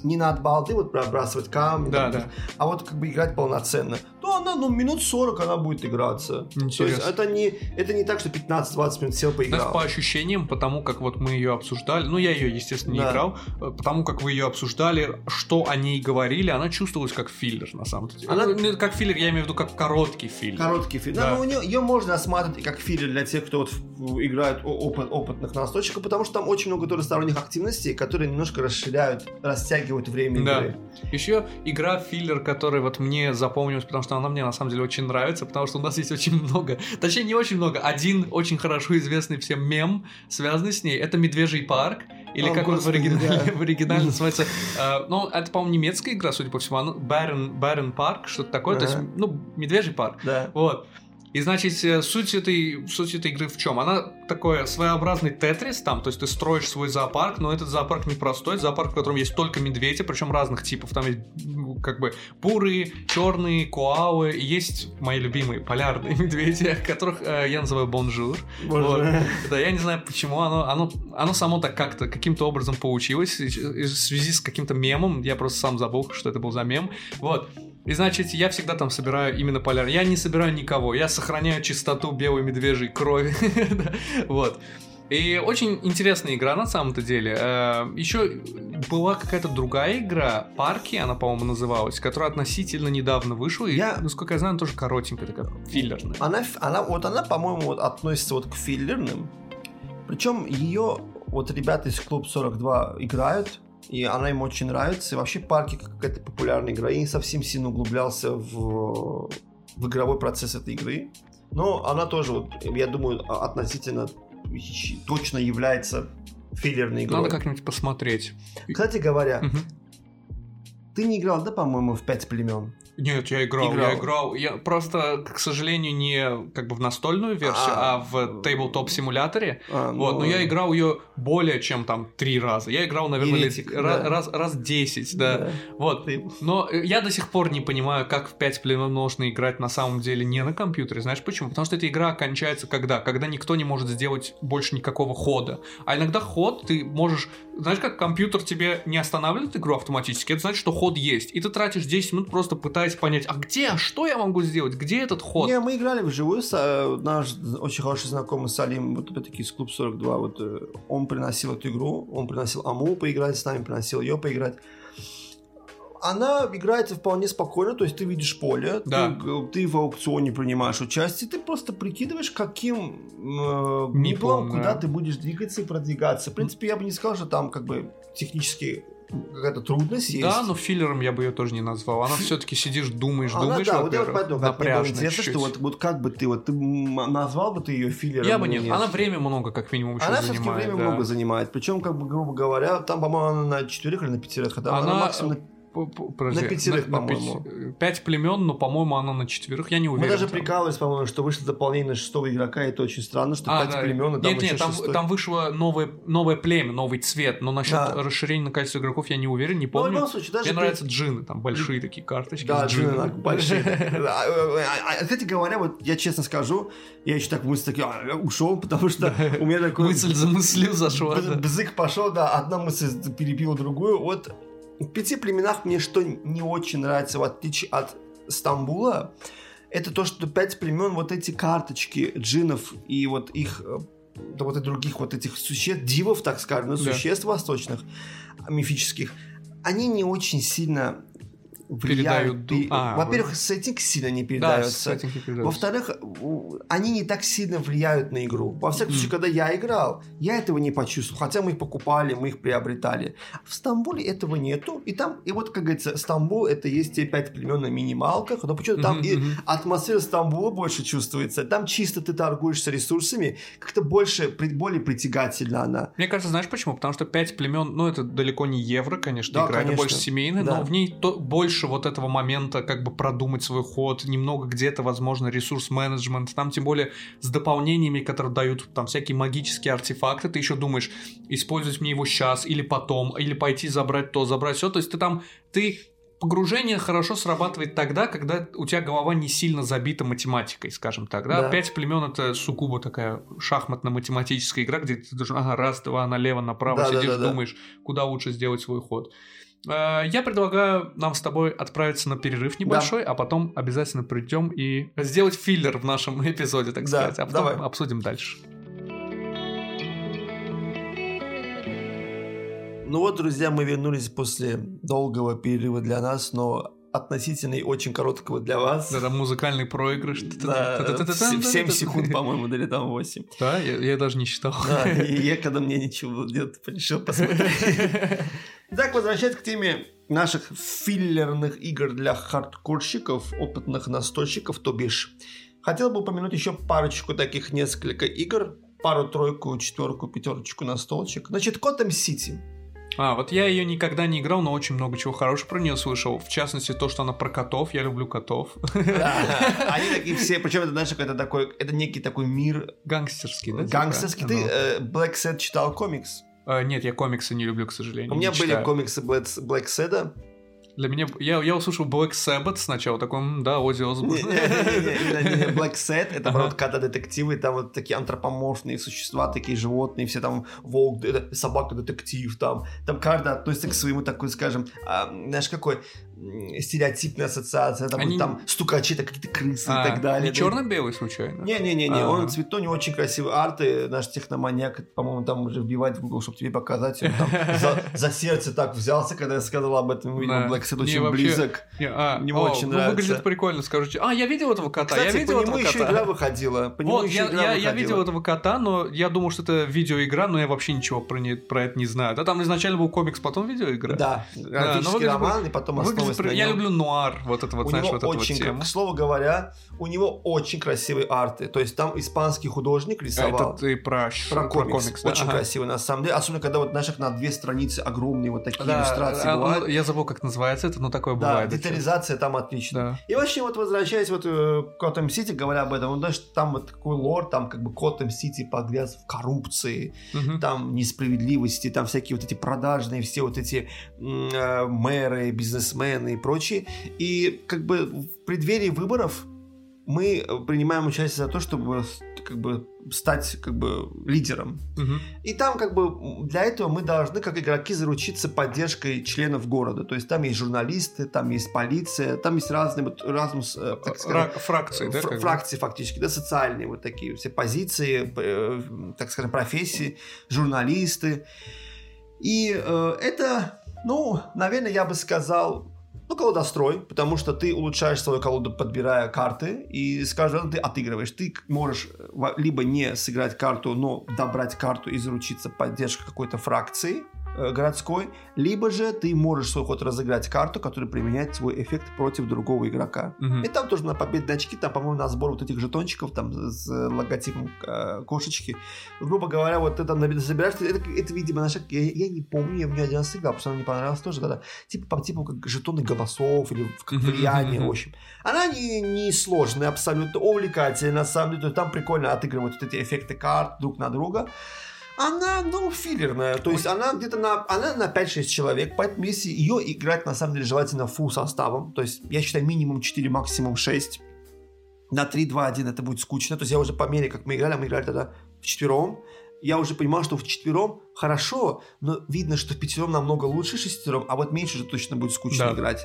не на от балды вот пробрасывать камни, Да, там, да. а вот как бы играть полноценно, то она, ну, минут 40 она будет играться. То есть Интересно. это не, это не так, что 15-20 минут сел Знаешь, поиграл. по ощущениям, потому как вот мы ее обсуждали, ну я ее, естественно, не Да. играл, э, потому как вы ее обсуждали, что о ней говорили, она чувствовалась как филлер, на самом деле. Она- Ну, как филлер, я имею в виду как короткий филлер. Короткий фильм. Да. Да, но у нее, ее можно рассматривать и как филлер для тех, кто вот играет опыт- опытных настольщиков, потому что там очень много тоже сторонних активностей, которые немножко расширяют, растягивают время Да. игры. Еще игра филлер, которая вот мне запомнилась, потому что она мне на самом деле очень нравится, потому что у нас есть очень много, точнее не очень много, один очень хорошо известный всем мем, связанный с ней, это Медвежий парк, или О, как он в, господи, оригинале, да. в оригинале называется, э, ну это, по-моему, немецкая игра, судя по всему, она Барен, Барен парк, что-то такое, то есть, Ага. ну, Медвежий парк, Да. вот. И значит, э, суть этой, суть этой игры в чем? Она такой своеобразный тетрис там, то есть ты строишь свой зоопарк, но этот зоопарк не простой, это зоопарк, в котором есть только медведи, причем разных типов. Там есть как бы бурые, черные, коалы, и есть мои любимые полярные медведи, которых э, я называю бонжур. Вот. Да, я не знаю, почему оно, оно, оно само так как-то, каким-то образом получилось, и- и в связи с каким-то мемом, я просто сам забыл, что это был за мем, вот. И значит, я всегда там собираю именно полярный. Я не собираю никого, я сохраняю чистоту белой медвежьей крови, вот. И очень интересная игра на самом-то деле. Еще была какая-то другая игра, Парки, она, по-моему, называлась, которая относительно недавно вышла. И, Я- насколько я знаю, она тоже коротенькая такая, филлерная. Она, она, вот она, по-моему, вот относится вот к филлерным. Причем ее вот ребята из Клуб 42 играют, и она им очень нравится. И вообще парки как какая-то популярная игра. Я не совсем сильно углублялся в, в игровой процесс этой игры. Но она тоже, вот, я думаю, а- относительно точно является филлерной игрой. Надо как-нибудь посмотреть. Кстати говоря, Мгм. ты не играл, да, по-моему, в «Пять племен»? Нет, я играл, Играл. я играл. Я просто, к сожалению, не как бы в настольную версию, а, А, в Tabletop симуляторе. А, Вот, ну, но я играл ее более чем там три раза. Я играл, наверное, Еретик, лет- да. раз, раз 10, да. да. Вот. Но э, я до сих пор не понимаю, как в 5 племен можно играть на самом деле не на компьютере. Знаешь почему? Потому что эта игра кончается когда? Когда никто не может сделать больше никакого хода. А иногда ход ты можешь... Знаешь, как компьютер тебе не останавливает игру автоматически? Это значит, что ход есть. И ты тратишь 10 минут просто пытаясь понять, а где, что я могу сделать? Где этот ход? Не, мы играли вживую. С, э, наш очень хороший знакомый Салим, вот опять-таки из Клуб 42, вот э, он приносил эту игру, он приносил Аму поиграть с нами, приносил ее поиграть. Она играется вполне спокойно, то есть ты видишь поле, Да. ты, ты в аукционе принимаешь участие, ты просто прикидываешь, каким э, Не помню. куда ты будешь двигаться и продвигаться. В принципе, я бы не сказал, что там как бы технически какая-то трудность есть. Да, но филлером я бы ее тоже не назвал. Она все-таки сидишь, думаешь, Она, думаешь, да, вот я вот поэтому как интересно, чуть-чуть. что вот, вот как бы ты вот ты назвал бы ты ее филлером? Я бы нет. Она время много, как минимум, еще Она все-таки занимает. время да. много занимает. Причем, как бы, грубо говоря, там, по-моему, она на четверых или на пятерых, а она, Она, максимум на- подожди, На пятерых, пяти- по-моему. Пять племен, но, по-моему, она на четверых. Я не уверен. Мы даже прикалывались, по-моему, что вышло дополнение на шестого игрока, и это очень странно, что А, пять да. племен, и там нет, нет, там, шестой. там вышло новое, новое племя, новый цвет, но насчет Да. расширения на количество игроков я не уверен, не Ну, в помню. любом случае, даже Мне ты- нравятся джины, там большие такие карточки Да, джины так большие. Да, а, а, Кстати говоря, вот я честно скажу, я еще так мысль такие, а, я ушел, потому что у меня такой... Мысль за мыслью зашла. Бзык пошел, да, одна мысль перебила другую. Вот в пяти племенах мне что не очень нравится, в отличие от Стамбула, это то, что пять племен, вот эти карточки джинов и вот их, э, да вот и других вот этих существ, дивов, так скажем, Да. существ восточных, мифических, они не очень сильно. Передают ду- И, а, Во-первых, сеттинг сильно не Да, передается. не передается. Во-вторых, они не так сильно влияют на игру. Во всяком случае, Мгм. когда я играл, я этого не почувствовал. Хотя мы их покупали, мы их приобретали. В Стамбуле этого нету. И там, и вот, как говорится, Стамбул это есть те пять племен на минималках. Но почему-то там Мгм, и атмосфера Стамбула больше чувствуется. Там чисто ты торгуешься ресурсами. Как-то больше, более притягательна она. Мне кажется, знаешь почему? Потому что пять племен, ну это далеко не евро, конечно, Да, игра, конечно. это больше семейная, Да. но в ней то, больше вот этого момента, как бы продумать свой ход, немного где-то, возможно, ресурс-менеджмент, там тем более с дополнениями, которые дают там всякие магические артефакты, ты еще думаешь, использовать мне его сейчас или потом, или пойти забрать то, забрать все, то есть ты там, ты Погружение хорошо срабатывает тогда, когда у тебя голова не сильно забита математикой, скажем так. Да? Да. Пять племен это сугубо такая шахматно-математическая игра, где ты должен, ага, раз, два, налево, направо, Да, да, сидишь, да, да. думаешь, куда лучше сделать свой ход. Э, Я предлагаю нам с тобой отправиться на перерыв небольшой, а потом обязательно придем и сделать филлер в нашем эпизоде, так Да, сказать, а потом давай. обсудим дальше. Ну вот, друзья, мы вернулись после долгого перерыва для нас, но относительно и очень короткого для вас. Это музыкальный проигрыш. Да, в 7 секунд, по-моему, или там 8. Да, я, я даже не считал. Да, и я, когда мне ничего делать, решил посмотреть. Итак, возвращаясь к теме наших филлерных игр для хардкорщиков, опытных настольщиков, то бишь. Хотел бы упомянуть еще парочку таких несколько игр, пару-тройку, четверку, пятерочку настолочек. Значит, Gotham City. А, вот я ее никогда не играл, но очень много чего хорошего про нее слышал. В частности, то, что она про котов. Я люблю котов. Они такие все, причем это, знаешь, это такой, это некий такой мир Гангстерский, да? типа? гангстерский. Ты Ну. э, Black Sad читал комикс? А, Нет, я комиксы не люблю, к сожалению. У меня были читаю. комиксы Black, Black Sad. Для меня... Я, я услышал Black Sabbath сначала, такой, «М, да, Оззи Осборн. Black Sad, это вот когда детективы, там вот такие антропоморфные существа, такие животные, все там волк, собака-детектив, там, там каждый относится к своему такой, скажем, а, знаешь, какой стереотипная ассоциация, там, Они- там стукачи, это какие-то крысы А, и так далее. Не черно-белый случайно? Не-не-не, А. он цветной, не очень красивый арт, и наш техноманьяк, по-моему, там уже вбивать в Google, чтобы тебе показать, он там за, за сердце так взялся, когда я сказал об этом, видимо, Да. Black Sad очень вообще, близок. Не, а, Не о, очень ну, нравится. выглядит прикольно, скажите. А, я видел этого кота, Кстати, я видел по этого нему еще кота. игра выходила. По Вот, я, игра я, я выходила. видел этого кота, но я думал, что это видеоигра, но я вообще ничего про, не, про это не знаю. Да, там изначально был комикс, потом видеоигра. Да, но графический выглядит- роман, и потом Выглядит новость на я нем. люблю нуар, вот это вот, у знаешь, него вот эту вот очень, тему. к слову говоря, у него очень красивые арты. То есть там испанский художник А рисовал. Это ты про, Про комикс. да? Очень Ага. красиво, на самом деле. Особенно, когда вот наших на две страницы огромные вот такие Да, иллюстрации а, бывают. ну, я забыл, как называется это, но такое Да, бывает. детализация там отлично. Да. И вообще, вот возвращаясь вот э, к Готэм Сити, говоря об этом, вот, знаешь, там вот такой лор, там как бы Готэм Сити погряз в коррупции, Мгм. там несправедливости, там всякие вот эти продажные, все вот эти э, мэры, бизнесмены и прочие. И как бы в преддверии выборов мы э, принимаем участие за то, чтобы как бы стать как бы лидером. Мгм. И там как бы для этого мы должны как игроки заручиться поддержкой членов города. То есть там есть журналисты, там есть полиция, там есть разные вот разные, э, так сказать, Ра- Фракции, да? фр- как бы? фракции фактически, да, социальные вот такие все позиции, э, так скажем, профессии, журналисты. И э, это, ну, наверное, я бы сказал, ну, колодострой, потому что ты улучшаешь свою колоду, подбирая карты, и с каждым ты отыгрываешь. Ты можешь э, либо не сыграть карту, но добрать карту и заручиться поддержкой какой-то фракции городской, либо же ты можешь свой ход разыграть карту, которая применяет свой эффект против другого игрока. Мгм. И там тоже на победные очки, там, по-моему, на сбор вот этих жетончиков, там, с э, логотипом э, кошечки. Грубо говоря, вот ты там забираешь, это, это, видимо, наша, я, я не помню, я в нее один раз играл, потому что она мне понравилась тоже, когда, типа, по типу, как жетоны голосов или как влияние, в общем. Она не, не сложная, абсолютно увлекательная, на самом деле, там прикольно отыгрывают вот эти эффекты карт друг на друга. Она, ну, филлерная, то есть она где-то на, она на 5-6 человек, поэтому если ее играть, на самом деле, желательно фул составом, то есть я считаю минимум 4, максимум 6, на 3, 2, 1 это будет скучно, то есть я уже по мере, как мы играли, мы играли тогда в четвером, я уже понимал, что в четвером хорошо, но видно, что в пятером намного лучше шестером, а вот меньше же точно будет скучно Да. играть.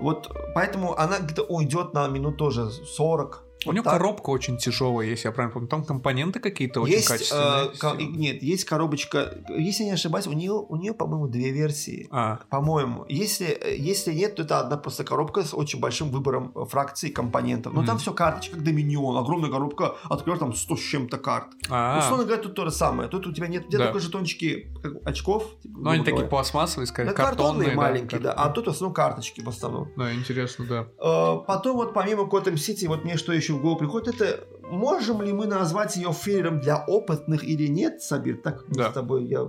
Вот поэтому она где-то уйдет на минут тоже 40. У вот нее так. коробка очень тяжелая, если я правильно помню. Там компоненты какие-то очень есть, качественные. э, ко- нет, есть коробочка, если я не ошибаюсь, у нее, у нее, по-моему, две версии. А, По-моему. Если, э, если нет, то это одна просто коробка с очень большим выбором э, фракций компонентов. Но Мгм. там все карточки, как Доминион. Огромная коробка, открываешь там 100 с чем-то карт. а, Условно говоря, тут то же самое. Тут у тебя нет, у тебя Да. только жетончики как, очков. типа, ну они такие пластмассовые, скорее, Да, картонные картонные. маленькие, да. А картонные. тут в основном карточки в основном. Да, интересно, да. Э, Потом вот помимо Gotham Сити, вот мне что еще в голову приходит, это можем ли мы назвать ее филлером для опытных или нет, Сабир? Так как мы Да. с тобой я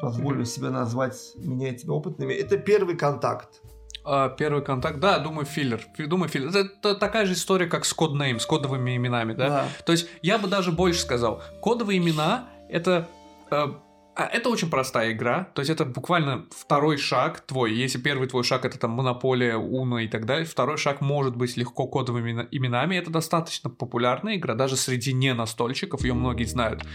позволю себе назвать меня и тебя опытными. Это первый контакт. А, первый контакт, да, думаю, филлер. Фи- Думаю, филлер. Это, это такая же история, как с коднейм, с кодовыми именами, да? То есть я бы даже больше сказал, кодовые имена это э, а, это очень простая игра, то есть это буквально второй шаг твой. Если первый твой шаг это там монополия, уна и так далее, второй шаг может быть легко кодовыми имена- именами. Это достаточно популярная игра, даже среди не настольщиков, ее многие знают. Э,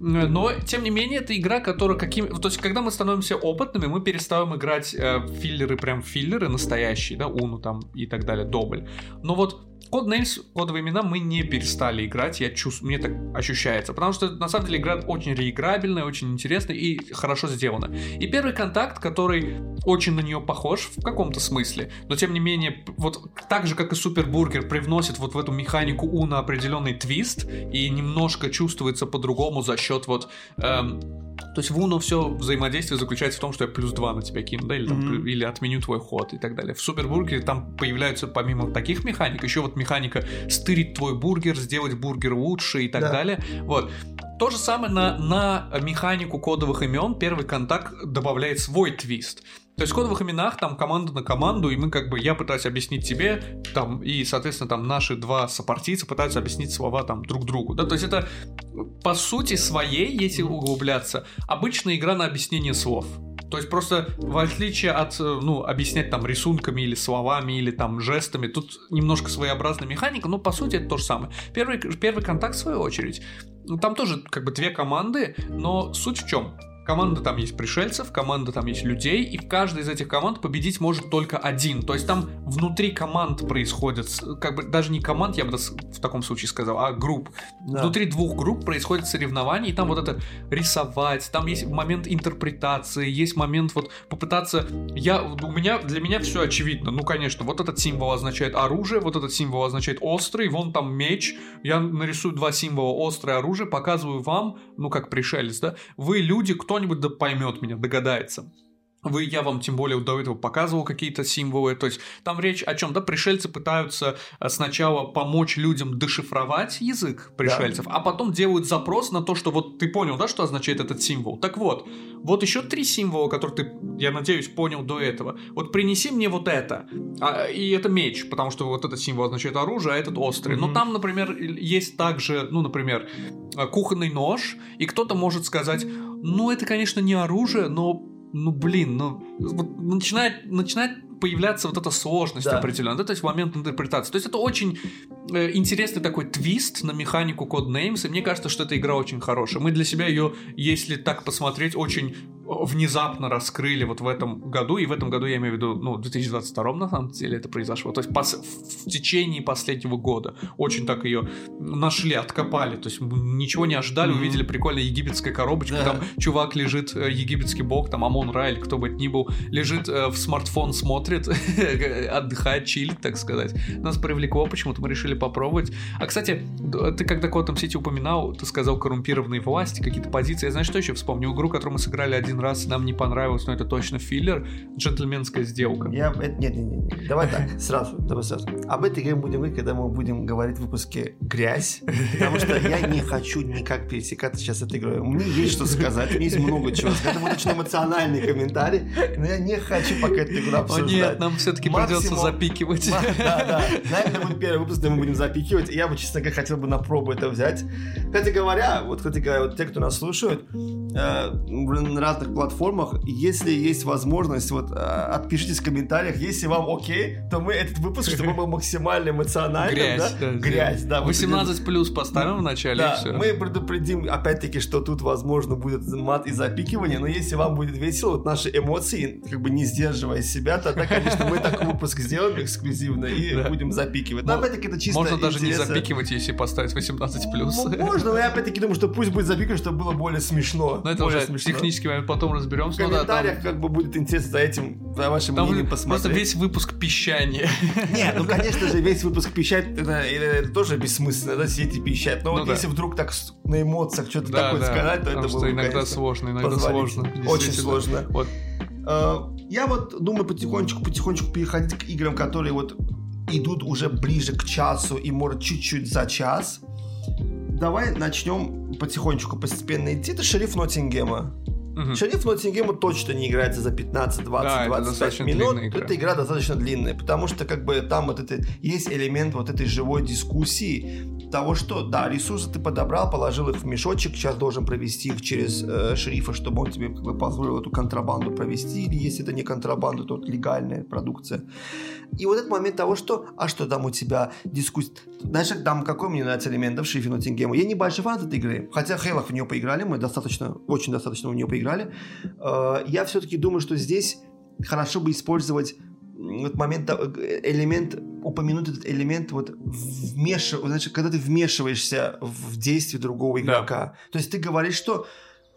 Но, тем не менее, это игра, которая каким... То есть, когда мы становимся опытными, мы перестаем играть э, филлеры, прям филлеры настоящие, да, Уну там и так далее, Добль. Но вот Codenames, кодовые имена, мы не перестали играть, я чувствую, мне так ощущается, потому что на самом деле игра очень реиграбельная, очень интересная и хорошо сделана. И первый контакт, который очень на нее похож в каком-то смысле, но тем не менее, вот так же, как и Супербургер, привносит вот в эту механику Уна определенный твист и немножко чувствуется по-другому за счет вот... эм, то есть в Уно все взаимодействие заключается в том, что я плюс 2 на тебя кину, да, или, там, Мгм. или отменю твой ход и так далее. В Супербургере там появляются помимо таких механик, еще вот механика стырить твой бургер, сделать бургер лучше и так Да. далее. Вот. То же самое на, на механику кодовых имен первый контакт добавляет свой твист. То есть в кодовых именах там команда на команду, и мы как бы, я пытаюсь объяснить тебе, там, и, соответственно, там наши два сопартийца пытаются объяснить слова там друг другу, да, то есть это по сути своей, если углубляться, обычная игра на объяснение слов. То есть просто в отличие от, э, ну, объяснять там рисунками или словами, или там жестами, тут немножко своеобразная механика, но по сути это то же самое. Первый, первый контакт в свою очередь. Ну, Там тоже как бы две команды, но суть в чем? Команда там есть пришельцев, команда там есть людей, и в каждой из этих команд победить может только один. То есть там внутри команд происходит, как бы даже не команд, я бы в таком случае сказал, а групп. Да. Внутри двух групп происходит соревнование, и там вот это рисовать, там есть момент интерпретации, есть момент вот попытаться... Я, у меня, для меня все очевидно. Ну, конечно, вот этот символ означает оружие, вот этот символ означает острый, вон там меч. Я нарисую два символа острое оружие, показываю вам, ну, как пришелец, да? Вы люди, кто-нибудь да поймет меня, догадается. вы, я вам тем более до этого показывал какие-то символы, то есть там речь о чем, да, пришельцы пытаются э, сначала помочь людям дешифровать язык пришельцев, да. а потом делают запрос на то, что вот ты понял, да, что означает этот символ. Так вот, вот еще три символа, которые ты, я надеюсь, понял до этого. Вот принеси мне вот это, а, и это меч, потому что вот этот символ означает оружие, а этот острый. Mm-hmm. Но там, например, есть также, ну, например, э, кухонный нож, и кто-то может сказать, ну, это, конечно, не оружие, но ну блин, ну вот начинает, начинает появляться вот эта сложность да. определенная, да, то есть момент интерпретации. То есть это очень э, интересный такой твист на механику Codenames, и мне кажется, что эта игра очень хорошая. Мы для себя ее, если так посмотреть, очень внезапно раскрыли вот в этом году, и в этом году я имею в виду, ну, в 2022 на самом деле это произошло, то есть пос- в течение последнего года очень так ее нашли, откопали, то есть ничего не ожидали, mm-hmm. увидели прикольная египетская коробочка, да. там чувак лежит, э, египетский бог, там Амон Ра или кто бы это ни был, лежит э, в смартфон, смотрит, отдыхает, чилит, так сказать. Нас привлекло, почему-то мы решили попробовать. А, кстати, ты когда Gotham City упоминал, ты сказал коррумпированные власти, какие-то позиции, я знаю, что еще вспомню, игру, которую мы сыграли один один раз нам не понравилось, но это точно филлер. Джентльменская сделка. Я... Нет, нет, нет, нет. Давай так, сразу, давай сразу. Об этой игре будем говорить, когда мы будем говорить в выпуске «Грязь», потому что я не хочу никак пересекаться сейчас этой игрой. Мне есть что сказать, мне есть много чего сказать. Это будет очень эмоциональный комментарий, но я не хочу пока эту игру обсуждать. О нет, нам все-таки придется запикивать. Да, да. На это будет первый выпуск, где мы будем запикивать. Я бы, честно говоря, хотел бы на пробу это взять. Кстати говоря, вот, кстати говоря, вот те, кто нас слушают, э, на разных разных платформах. Если есть возможность, вот а, отпишитесь в комментариях, если вам окей, то мы этот выпуск, чтобы был максимально эмоциональным, Грязь, да? Грязь, да. 18 плюс поставим в начале, да, все. мы предупредим, опять-таки, что тут, возможно, будет мат и запикивание, но если вам будет весело, вот наши эмоции, как бы не сдерживая себя, тогда, конечно, мы такой выпуск сделаем эксклюзивно и да. будем запикивать. Но, опять-таки, это чисто Можно даже не запикивать, если поставить 18 плюс. Ну, можно, но я опять-таки думаю, что пусть будет запикивать, чтобы было более смешно. Но это уже смешно. технический момент, потом разберемся. В комментариях ну, да, там... как бы будет интересно за этим, за вашим там мнением посмотреть. Просто весь выпуск пищания. Нет, ну конечно же весь выпуск пищать, это, это тоже бессмысленно, да, сидеть и пищать. Но ну, вот да. если вдруг так на эмоциях что-то да, такое да, сказать, то это было иногда сложно, иногда сложно. Очень сложно. Вот. Uh, я вот думаю потихонечку-потихонечку переходить к играм, которые вот идут уже ближе к часу и может чуть-чуть за час. Давай начнем потихонечку, постепенно идти. Это шериф Ноттингема. Угу. Шериф Ноттингема точно не играется за 15, 20, да, 25 минут. Игра. Эта игра достаточно длинная, потому что как бы там вот это есть элемент вот этой живой дискуссии того, что да, ресурсы ты подобрал, положил их в мешочек, сейчас должен провести их через э, шерифа, чтобы он тебе как бы позволил эту контрабанду провести, или если это не контрабанда, то легальная продукция. И вот этот момент того, что, а что там у тебя дискуссия, знаешь, там какой мне нравится элемент в шерифе Ноттингема? Я не большой фанат этой игры, хотя Хейлах в нее поиграли, мы достаточно, очень достаточно в нее поиграли. Э, я все-таки думаю, что здесь хорошо бы использовать вот момент, элемент, упомянуть этот элемент, вот вмеш... значит, когда ты вмешиваешься в действие другого игрока. Да. То есть ты говоришь, что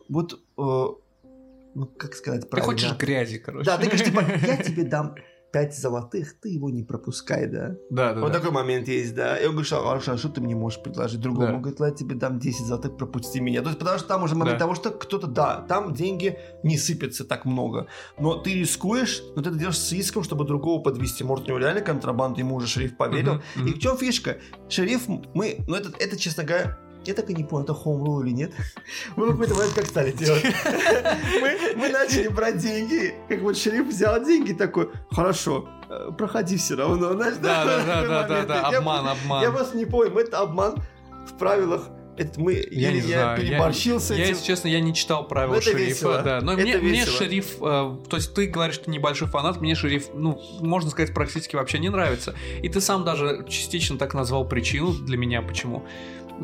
вот, э, ну, как сказать правильно? Ты хочешь грязи, короче. Да, ты говоришь, типа, я тебе дам 5 золотых, ты его не пропускай, да? Да, да. Вот да. такой момент есть, да. И он говорит, что, а что ты мне можешь предложить другому? Да. Он говорит, я тебе дам 10 золотых, пропусти меня. То есть, потому что там уже момент да. того, что кто-то, да, там деньги не сыпятся так много. Но ты рискуешь, но ты это делаешь с риском, чтобы другого подвести. Может, у него реально контрабанда, ему уже шериф поверил. Uh-huh. И в чем фишка? Шериф, мы, ну это, это, честно говоря, я так и не понял, это home rule или нет. Мы в какой-то момент как стали делать? Мы, мы начали брать деньги, как вот шериф взял деньги такой, хорошо, э, проходи все равно, знаешь, да? Да, да, да, да, да, обман, обман. Я вас не понял, это обман в правилах это мы, я, я, не я знаю, переборщил я, с этим. Я, если честно, я не читал правила это шерифа. Весело. Да. Но это мне, мне шериф, э, то есть ты говоришь, что небольшой фанат, мне шериф, ну, можно сказать, практически вообще не нравится. И ты сам даже частично так назвал причину для меня, почему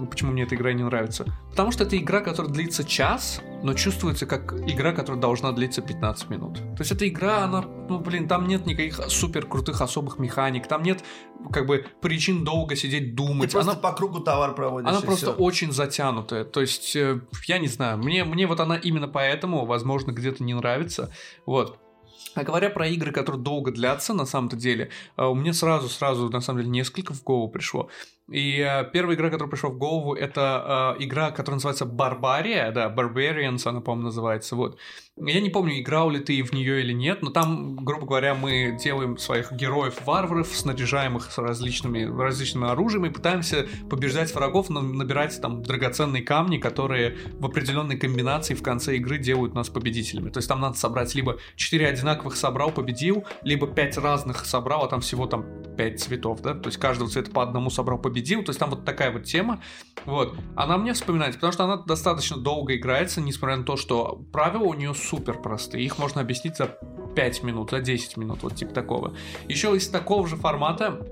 почему мне эта игра не нравится. Потому что это игра, которая длится час, но чувствуется как игра, которая должна длиться 15 минут. То есть эта игра, она, ну блин, там нет никаких супер крутых особых механик, там нет как бы причин долго сидеть думать. Ты просто она, по кругу товар проводишь. Она просто все. очень затянутая. То есть, э, я не знаю, мне, мне вот она именно поэтому, возможно, где-то не нравится. Вот. А говоря про игры, которые долго длятся, на самом-то деле, э, у меня сразу-сразу, на самом деле, несколько в голову пришло. И э, первая игра, которая пришла в голову, это э, игра, которая называется Барбария, да, Barbarians она, по-моему, называется, вот. Я не помню, играл ли ты в нее или нет, но там, грубо говоря, мы делаем своих героев-варваров, снаряжаем их с различными, различными оружиями, пытаемся побеждать врагов, набирать там драгоценные камни, которые в определенной комбинации в конце игры делают нас победителями. То есть там надо собрать либо 4 одинаковых собрал, победил, либо 5 разных собрал, а там всего там 5 цветов, да, то есть каждого цвета по одному собрал, победил, то есть там вот такая вот тема, вот. Она мне вспоминается, потому что она достаточно долго играется, несмотря на то, что правила у нее супер простые. Их можно объяснить за 5 минут, за 10 минут, вот типа такого. Еще из такого же формата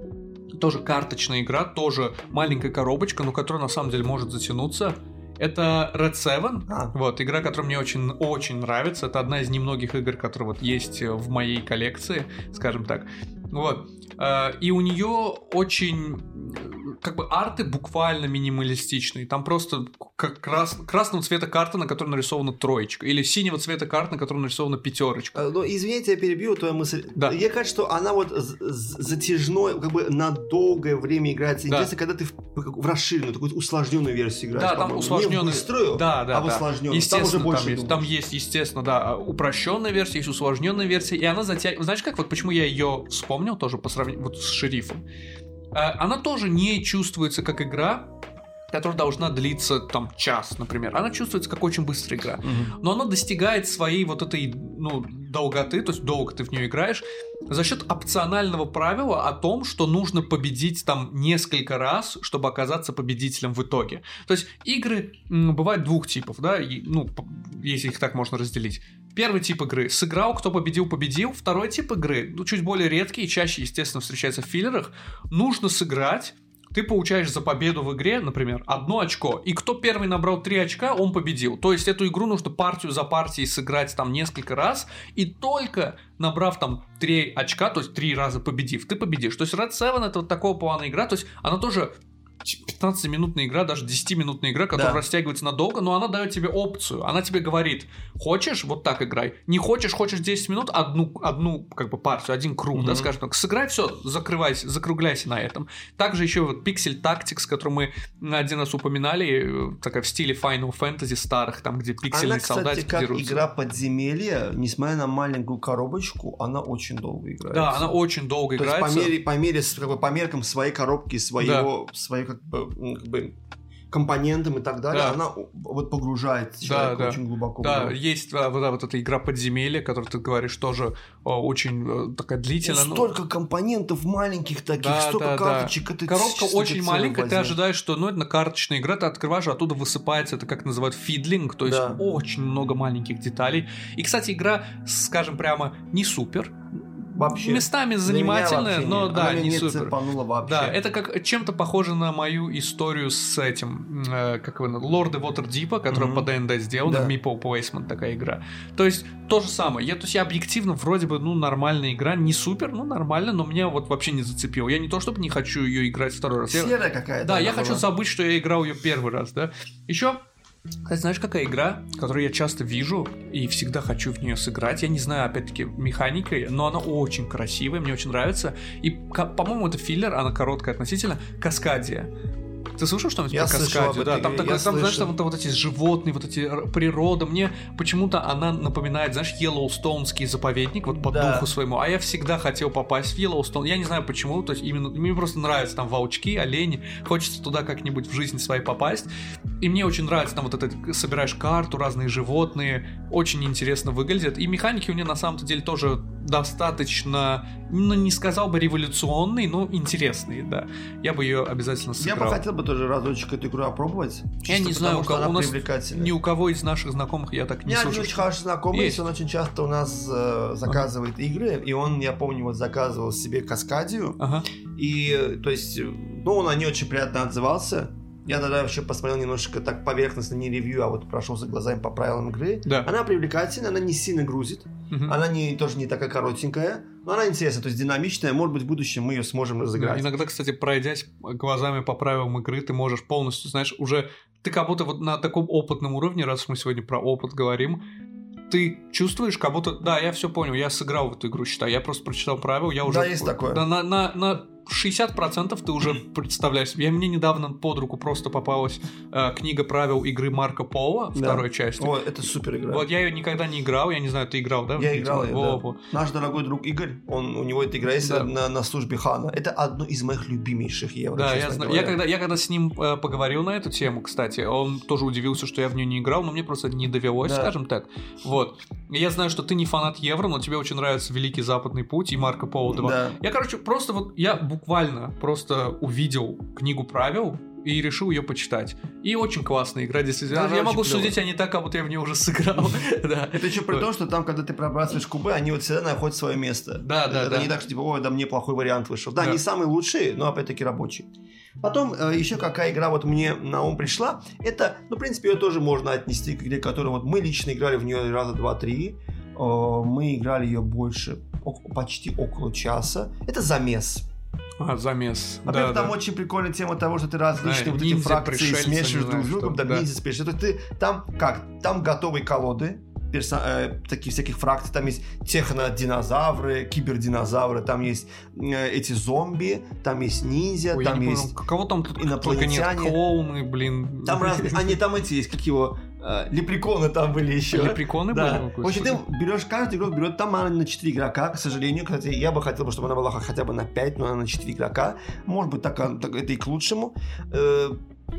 тоже карточная игра, тоже маленькая коробочка, но которая на самом деле может затянуться. Это Red Seven, а. вот, игра, которая мне очень-очень нравится. Это одна из немногих игр, которые вот есть в моей коллекции, скажем так. Вот. Э, и у нее очень как бы арты буквально минималистичные. Там просто как крас... красного цвета карта, на которой нарисована троечка. Или синего цвета карта, на которой нарисована пятерочка. Э, ну, извините, я перебью твою мысль. Да. Мне кажется, что она вот затяжной, как бы на долгое время играется. Да. Интересно, когда ты в, в расширенную, такую усложненную версию играешь. Да, там усложненную. Не быструю, да, да, а в усложненную. Естественно, там, уже там, есть, там есть, естественно, да, упрощенная версия, есть усложненная версия, и она затягивает. Знаешь, как вот почему я ее вспомнил тоже по сравнению вот с шерифом? Э, она тоже не чувствуется как игра, которая должна длиться там час, например. Она чувствуется как очень быстрая игра. Угу. Но она достигает своей вот этой, ну, долготы, то есть долго ты в нее играешь, за счет опционального правила о том, что нужно победить там несколько раз, чтобы оказаться победителем в итоге. То есть игры м, бывают двух типов, да, и, ну, если их так можно разделить. Первый тип игры – сыграл, кто победил, победил. Второй тип игры, ну, чуть более редкий и чаще, естественно, встречается в филлерах. Нужно сыграть, ты получаешь за победу в игре, например, одно очко, и кто первый набрал три очка, он победил. То есть эту игру нужно партию за партией сыграть там несколько раз, и только набрав там три очка, то есть три раза победив, ты победишь. То есть Red Seven это вот такого плана игра, то есть она тоже 15-минутная игра, даже 10-минутная игра, которая да. растягивается надолго, но она дает тебе опцию. Она тебе говорит, хочешь, вот так играй. Не хочешь, хочешь 10 минут, одну, одну как бы партию, один круг, mm-hmm. да, скажем так. Сыграй все, закрывайся, закругляйся на этом. Также еще вот Pixel Tactics, который мы один раз упоминали, э, такая в стиле Final Fantasy старых, там, где пиксельные она, кстати, солдатики как дерутся. игра подземелья, несмотря на маленькую коробочку, она очень долго играется. Да, она очень долго То играется. Есть по мере, по мере, по меркам своей коробки, своего, да. своей как бы, как бы компонентам и так далее, да. она вот погружает человека да, очень глубоко. Да, есть да, вот, вот эта игра подземелья, которую ты говоришь, тоже о, очень э, такая длительная. Ну, столько ну... компонентов маленьких таких, да, столько да, карточек. Да. Это Коробка очень маленькая, возьмет. ты ожидаешь, что ну, это карточная игра, ты открываешь, а оттуда высыпается, это как называют фидлинг, то есть да. очень много маленьких деталей. И, кстати, игра, скажем прямо, не супер, вообще. Местами занимательная, но да, не, не супер. вообще. Да, это как чем-то похоже на мою историю с этим, э, как его, Лорды Waterdeep, которая mm-hmm. по ДНД сделана, да. Meeple Placement такая игра. То есть то же самое. Я, то есть я объективно вроде бы, ну, нормальная игра, не супер, ну, нормально, но меня вот вообще не зацепило. Я не то чтобы не хочу ее играть второй раз. Серая какая-то. Да, я была. хочу забыть, что я играл ее первый раз, да. Еще а знаешь, какая игра, которую я часто вижу и всегда хочу в нее сыграть? Я не знаю, опять-таки, механикой, но она очень красивая, мне очень нравится. И, по-моему, это филлер, она короткая относительно. Каскадия. Ты слышал что-нибудь я про каскадию? Да, там, так, там знаешь, там, там вот эти животные, вот эти природа. Мне почему-то она напоминает, знаешь, Йеллоустонский заповедник, вот по да. духу своему. А я всегда хотел попасть в Йеллоустон. Я не знаю почему, то есть именно мне просто нравятся там волчки, олени. Хочется туда как-нибудь в жизни своей попасть. И мне очень нравится там вот это, собираешь карту, разные животные. Очень интересно выглядят. И механики у меня на самом-то деле тоже достаточно, ну, не сказал бы революционные, но интересные, да. Я бы ее обязательно сыграл. Я бы хотел бы тоже разочек эту игру опробовать. Я не знаю, у кого у нас ни у кого из наших знакомых я так не слышал. У очень хороший знакомый, есть. он очень часто у нас э, заказывает ага. игры, и он, я помню, вот заказывал себе Каскадию, ага. и, то есть, ну, он о ней очень приятно отзывался, я тогда вообще посмотрел немножко так поверхностно, не ревью, а вот прошелся глазами по правилам игры. Да. Она привлекательная, она не сильно грузит. Угу. Она не, тоже не такая коротенькая, но она интересная, то есть динамичная. Может быть, в будущем мы ее сможем разыграть. Да, иногда, кстати, пройдясь глазами по правилам игры, ты можешь полностью, знаешь, уже... Ты как будто вот на таком опытном уровне, раз мы сегодня про опыт говорим, ты чувствуешь, как будто, да, я все понял, я сыграл в эту игру, считай, я просто прочитал правила, я уже... Да, есть такое. На, на, на 60% ты уже представляешь. Я мне недавно под руку просто попалась э, книга правил игры Марко Поло, Да. второй части. О, это супер игра. Вот я ее никогда не играл, я не знаю, ты играл, да? Я играл, Во, да. во. Наш дорогой друг Игорь, он, у него эта игра есть Да. на, на службе Хана. Это одно из моих любимейших евро, Да, я знаю. Я когда, я когда с ним э, поговорил на эту тему, кстати, он тоже удивился, что я в нее не играл, но мне просто не довелось, Да. скажем так. Вот. Я знаю, что ты не фанат евро, но тебе очень нравится Великий Западный путь и Марко Поло 2. Да. Я, короче, просто вот, я буквально просто увидел книгу правил и решил ее почитать. И очень классная игра, действительно. Да, я могу клёвая. судить, а не так, как будто я в нее уже сыграл. Да. Это еще при том, что там, когда ты пробрасываешь кубы, они вот всегда находят свое место. Да, да, Это да. не так, что типа, ой, да мне плохой вариант вышел. Да, Да. не самый лучший, но опять-таки рабочий. Потом э, еще какая игра вот мне на ум пришла, это, ну, в принципе, ее тоже можно отнести к игре, которую вот мы лично играли в нее раза два-три. Э, мы играли ее больше, почти около часа. Это замес. А, замес. Во-первых, Да, там да. очень прикольная тема того, что ты различные Да, вот эти фракции смешиваешь друг с другом, да, ниндзя пришельцы. То есть ты там как? Там готовые колоды, перса- э, таких всяких фракций, там есть технодинозавры, кибердинозавры, там есть э, эти зомби, там есть ниндзя, Ой, там есть... понял, кого там тут только нет? инопланетяне. Клоуны, блин. Там разные... Они там эти есть, как его... э, лепреконы там были еще. Лепреконы Да. были? В общем, ты берешь, каждый игрок берет, там она на 4 игрока, к сожалению, кстати, я бы хотел, бы, чтобы она была хотя бы на 5, но она на 4 игрока. Может быть, так, так это и к лучшему. Э,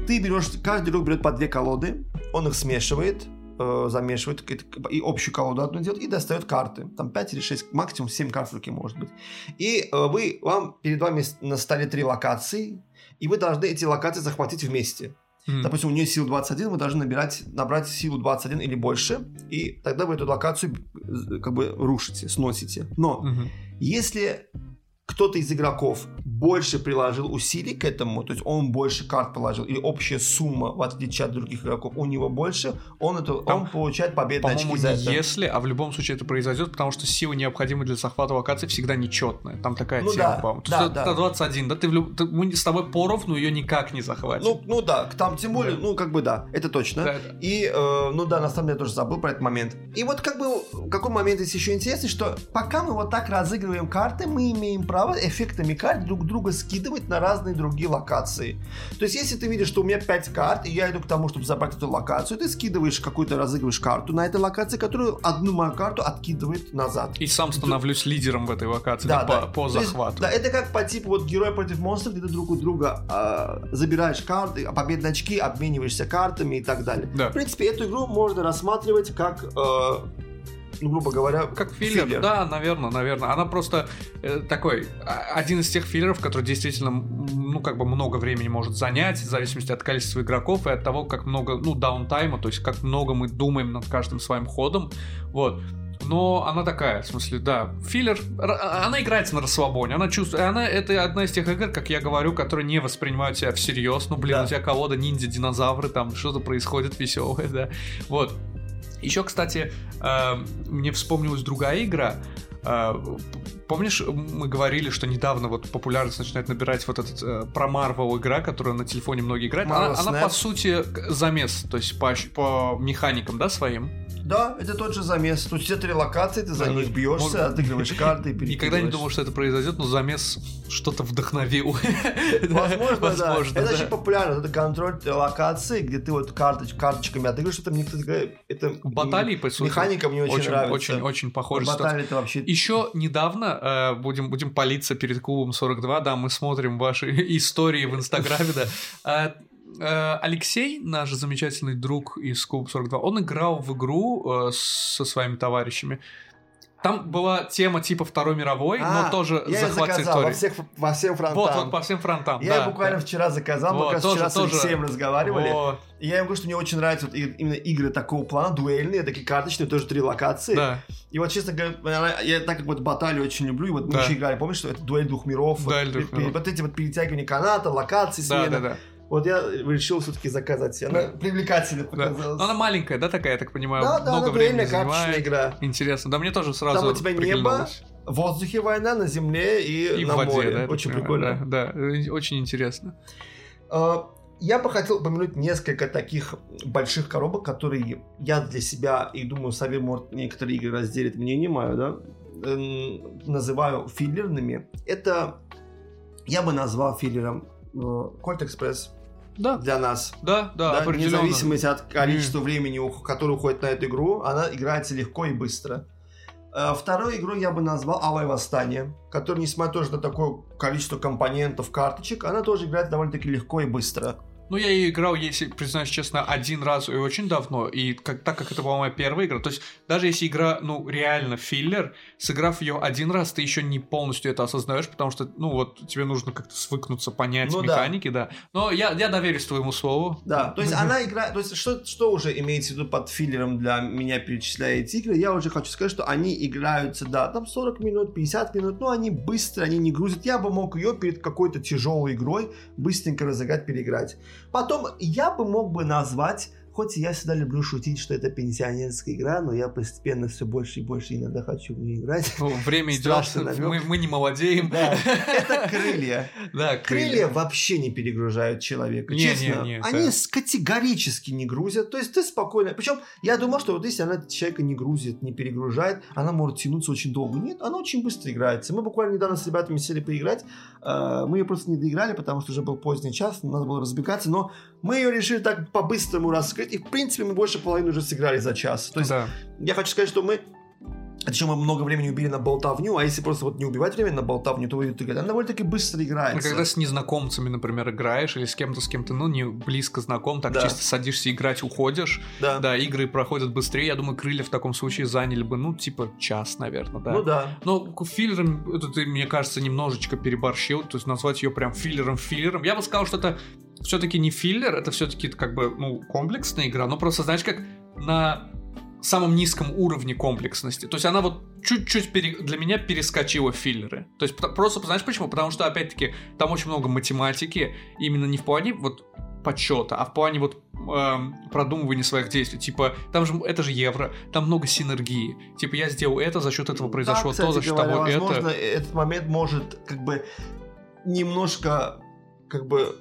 Ты берешь, каждый игрок берет по две колоды, он их смешивает, э, замешивает и общую колоду одну делает и достает карты. Там 5 или 6, максимум 7 карт в руке может быть. И вы, вам, перед вами на столе три локации, и вы должны эти локации захватить вместе. М. Допустим, у нее сила 21, вы должны набирать, набрать силу 21 или больше, и тогда вы эту локацию э, как бы рушите, сносите. Но Мгм. если кто-то из игроков больше приложил усилий к этому, то есть он больше карт положил, или общая сумма, в отличие от других игроков, у него больше, он, это, Там, он получает победные очки за это. если, а в любом случае это произойдет, потому что сила, необходимая для захвата локации, всегда нечетная. Там такая Ну тема, да, по-моему. Да, да. это 21, да? Ты, в люб- ты- мы с тобой поровну ее никак не захватим. Ну, ну да, там тем более, Да. ну как бы да, это точно. Да, да. И, э, ну да, на самом деле я тоже забыл про этот момент. И вот как бы, какой момент здесь еще интересный, что пока мы вот так разыгрываем карты, мы имеем право эффектами карт друг друга скидывать на разные другие локации. То есть, если ты видишь, что у меня 5 карт, и я иду к тому, чтобы забрать эту локацию, ты скидываешь какую-то, разыгрываешь карту на этой локации, которую одну мою карту откидывает назад. И сам становлюсь лидером в этой локации Да, да, да. по, по То есть, захвату. да, это как по типу вот герой против монстров, где ты друг у друга а, забираешь карты, а победные очки, обмениваешься картами и так далее. Да. В принципе, эту игру можно рассматривать как, э, ну, грубо говоря, Как филлер, да, наверное, наверное. Она просто э, такой а, один из тех филлеров, который действительно, ну, как бы много времени может занять, в зависимости от количества игроков и от того, как много, ну, даунтайма, то есть как много мы думаем над каждым своим ходом, вот. Но она такая, в смысле, да, филлер, р- она играется на расслабоне, она чувствует, она, это одна из тех игр, как я говорю, которые не воспринимают тебя всерьез, ну, блин, Да. у тебя колода ниндзя, динозавры, там что-то происходит веселое, да, вот. Еще, кстати, э, мне вспомнилась другая игра. Э, Помнишь, мы говорили, что недавно вот популярность начинает набирать вот этот э, про Марвел игра, которая на телефоне многие играют. Она, Marvel она, Snap. по сути замес, то есть по, по механикам, да, своим. Да, это тот же замес. Тут все три локации, ты за Да, них бьешься, может- отыгрываешь карты и Никогда не думал, что это произойдет, но замес что-то вдохновил. Возможно, да. Возможно, Это да. очень популярно. Это контроль локации, где ты вот карточ, карточками отыгрываешь. Это мне кто-то это Баталии, по сути. механика мне очень, Очень, нравится. очень, очень похоже. Баталии это вообще... Еще недавно э, будем, будем палиться перед клубом 42, да, мы смотрим ваши истории в Инстаграме, да. Э, Алексей, наш замечательный друг из клуба 42, он играл в игру э, со своими товарищами. Там была тема типа Второй мировой, А, но тоже я захват заказал во, истории. всех, во всем фронтам. Вот, вот по всем фронтам. Я да, буквально да. вчера заказал, мы Вот, как раз тоже- вчера с тоже- Алексеем разговаривали. Во, И я ему говорю, что мне очень нравятся вот именно игры такого плана, дуэльные, такие карточные, тоже три локации. да, И вот, честно говоря, я так как вот баталию очень люблю, и вот мы Да. еще играли, помнишь, что это дуэль двух миров, вот, Дуэль двух миров. вот эти вот перетягивания каната, локации, да, смена. да, да. Вот я решил все-таки заказать себе. Она привлекательно да. показалась. Но Она маленькая, да, такая, я так понимаю, Да, да, много она времени занимает. игра. Интересно. Да мне тоже сразу Там у тебя небо. В воздухе война, на земле и, И на в воде, море. да, очень прикольно. Да, да, э, очень интересно. А, Я бы хотел упомянуть несколько таких больших коробок, которые я для себя, и думаю, Савель, может, некоторые игры разделит мнение мое, да, эм, называю филлерными. Это я бы назвал филлером Кольт Экспресс. Да. Для нас. Да, да, Да, вне зависимости от количества времени, у- которое уходит на эту игру, она играется легко и быстро. Э, Второй игрой я бы назвал Алай Восстание, который, несмотря тоже на такое количество компонентов, карточек, она тоже играется довольно-таки легко и быстро. Ну, я ее играл, если признаюсь честно, один раз и очень давно. И как, так как это была моя первая игра, то есть даже если игра, ну, реально филлер, сыграв ее один раз, ты еще не полностью это осознаешь, потому что, ну, вот тебе нужно как-то свыкнуться, понять Ну да. механики, да. Но я, я доверюсь твоему слову. Да, то есть она играет, то есть что, что уже имеется в виду под филлером для меня, перечисляя эти игры, я уже хочу сказать, что они играются, да, там 40 минут, 50 минут, но они быстро, они не грузят. Я бы мог ее перед какой-то тяжелой игрой быстренько разыграть, переиграть. Потом я бы мог бы назвать, хоть я всегда люблю шутить, что это пенсионерская игра, но я постепенно все больше и больше иногда хочу в нее играть. Ну, время идет, мы, мы не молодеем. Да, это крылья. Да, Крылья вообще не перегружают человека. Не, честно, не, не, они да. категорически не грузят. То есть ты спокойно. Причем я думал, что вот если она человека не грузит, не перегружает, она может тянуться очень долго. Нет, она очень быстро играется. Мы буквально недавно с ребятами сели поиграть. Э, Мы ее просто не доиграли, потому что уже был поздний час, надо было разбегаться. Но мы ее решили так по-быстрому раскрыть. И в принципе мы больше половины уже сыграли за час. То есть Да. я хочу сказать, что мы еще мы много времени убили на болтовню, а если просто вот не убивать время на болтовню, то играть. Она довольно-таки быстро играется. когда с незнакомцами, например, играешь, или с кем-то, с кем то ну, не близко знаком, так Да. чисто садишься играть, уходишь, Да. да, игры проходят быстрее, я думаю, крылья в таком случае заняли бы, ну, типа, час, наверное, да. Ну да. Но филлером, это ты, мне кажется, немножечко переборщил, то есть назвать ее прям филлером-филлером. Я бы сказал, что это все-таки не филлер, это все-таки как бы, ну, комплексная игра, но просто, знаешь, как на самом низком уровне комплексности. То есть она вот чуть-чуть пере- для меня перескочила филлеры. То есть просто, знаешь почему? Потому что, опять-таки, там очень много математики, именно не в плане вот подсчета, а в плане вот эм, продумывания своих действий. Типа, там же это же евро, там много синергии. Типа, я сделал это, за счет этого произошло Да, то, за счет говоря, того возможно, это. этот момент может как бы немножко как бы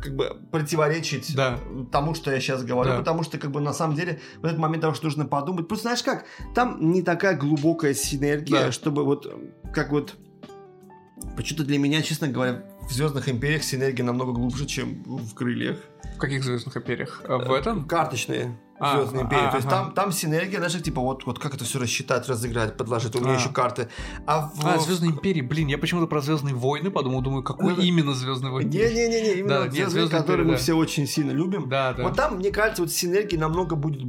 как бы противоречить Да. тому, что я сейчас говорю, Да. потому что как бы на самом деле в этот момент того, что нужно подумать. Просто знаешь как, там не такая глубокая синергия, Да. чтобы вот как вот почему-то для меня, честно говоря, в Звездных Империях синергия намного глубже, чем в Крыльях. В каких звездных империях? А, В этом? Карточные. А, Звездные империи. а, То есть там, там синергия, даже типа вот, вот как это все рассчитать, разыграть, подложить. У меня А. еще карты. А в, А, Звездные империи, блин, я почему-то про Звездные войны подумал, думаю, какой именно Звездные войны? Не-не-не, именно «Звездные», «Звездные которые империи», мы все очень сильно любим. Да, да. Вот там, мне кажется, вот синергия намного будет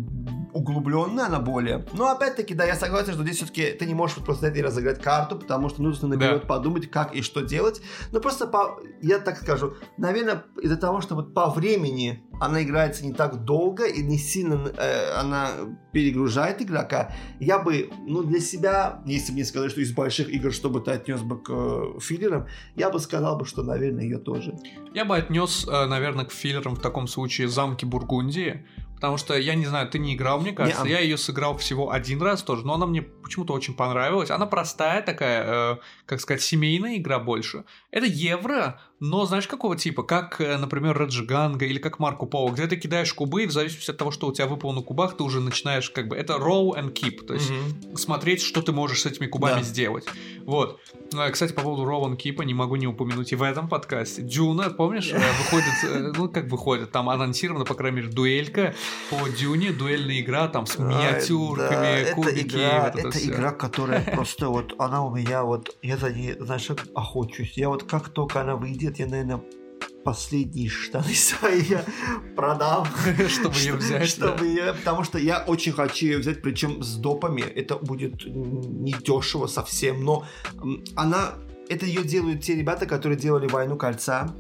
углубленная, она более. Но опять-таки, да, я согласен, что здесь все-таки ты не можешь вот просто взять и разыграть карту, потому что нужно наперед Да. подумать, как и что делать. Но просто по, я так скажу, наверное, из-за того, что вот по времени она играется не так долго и не сильно э, она перегружает игрока, я бы, ну, для себя, если мне сказать, что из больших игр, чтобы ты отнес бы к э, филлерам, я бы сказал бы, что, наверное, ее тоже. Я бы отнес, э, наверное, к филлерам в таком случае замки Бургундии. Потому что я не знаю, ты не играл, мне кажется. Не-а. Я ее сыграл всего один раз тоже, но она мне почему-то очень понравилась. Она простая такая, э, как сказать, семейная игра больше. Это евро, но знаешь какого типа? Как, э, например, Раджиганга или как Марко Поло, где ты кидаешь кубы, и в зависимости от того, что у тебя выпало на кубах, ты уже начинаешь как бы... Это roll and keep, то есть Мгм. смотреть, что ты можешь с этими кубами Да. сделать. Вот. Э, Кстати, по поводу Rowan Кипа не могу не упомянуть и в этом подкасте. Дюна, помнишь, э, выходит, ну как выходит, там анонсирована, по крайней мере, дуэлька по Дюне, дуэльная игра там с миниатюрками, да, кубики. Это игра, вот это это игра, которая просто вот, она у меня вот, я за ней, знаешь, охочусь. Я вот как только она выйдет, я, наверное, последние штаны свои я продам. Чтобы ее взять. Чтобы да. её- потому что я очень хочу ее взять, причем с допами. Это будет не дешево совсем, но она, это ее делают те ребята, которые делали Войну Кольца.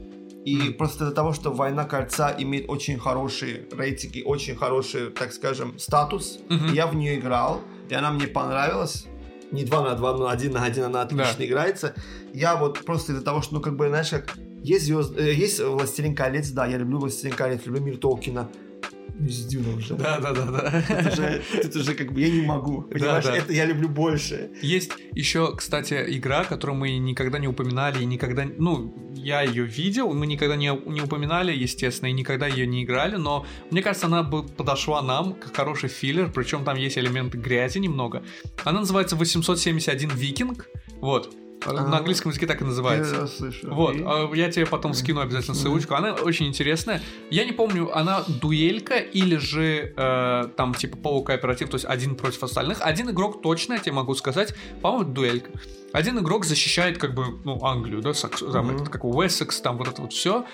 И Мгм. просто из-за того, что Война Кольца имеет очень хорошие рейтинги, очень хороший, так скажем, статус, Мгм. я в нее играл, и она мне понравилась. Не 2 на 2, но 1 на 1 она отлично Да. играется. Я вот просто из-за того, что, ну, как бы, знаешь, как есть, звезд... э, есть «Властелин колец», да, я люблю «Властелин колец», люблю мир Толкина. С Дюна уже. Да, да, да, да. Тут уже, тут уже как бы я не могу. Понимаешь, да. это я люблю больше. Есть еще, кстати, игра, которую мы никогда не упоминали и никогда, ну, я ее видел, мы никогда не, не упоминали, естественно, и никогда ее не играли, но мне кажется, она бы подошла нам как хороший филлер, причем там есть элементы грязи немного. Она называется 871 Викинг, вот. А, на английском языке так и называется. Вот, а, я тебе потом скину обязательно ссылочку. Она очень интересная. Я не помню, она дуэлька или же э, там типа полукооператив, то есть один против остальных. Один игрок точно, я тебе могу сказать, по-моему, дуэлька. Один игрок защищает как бы, ну, Англию, да, Сакс, там, mm-hmm. как Уэссекс, там вот это вот все.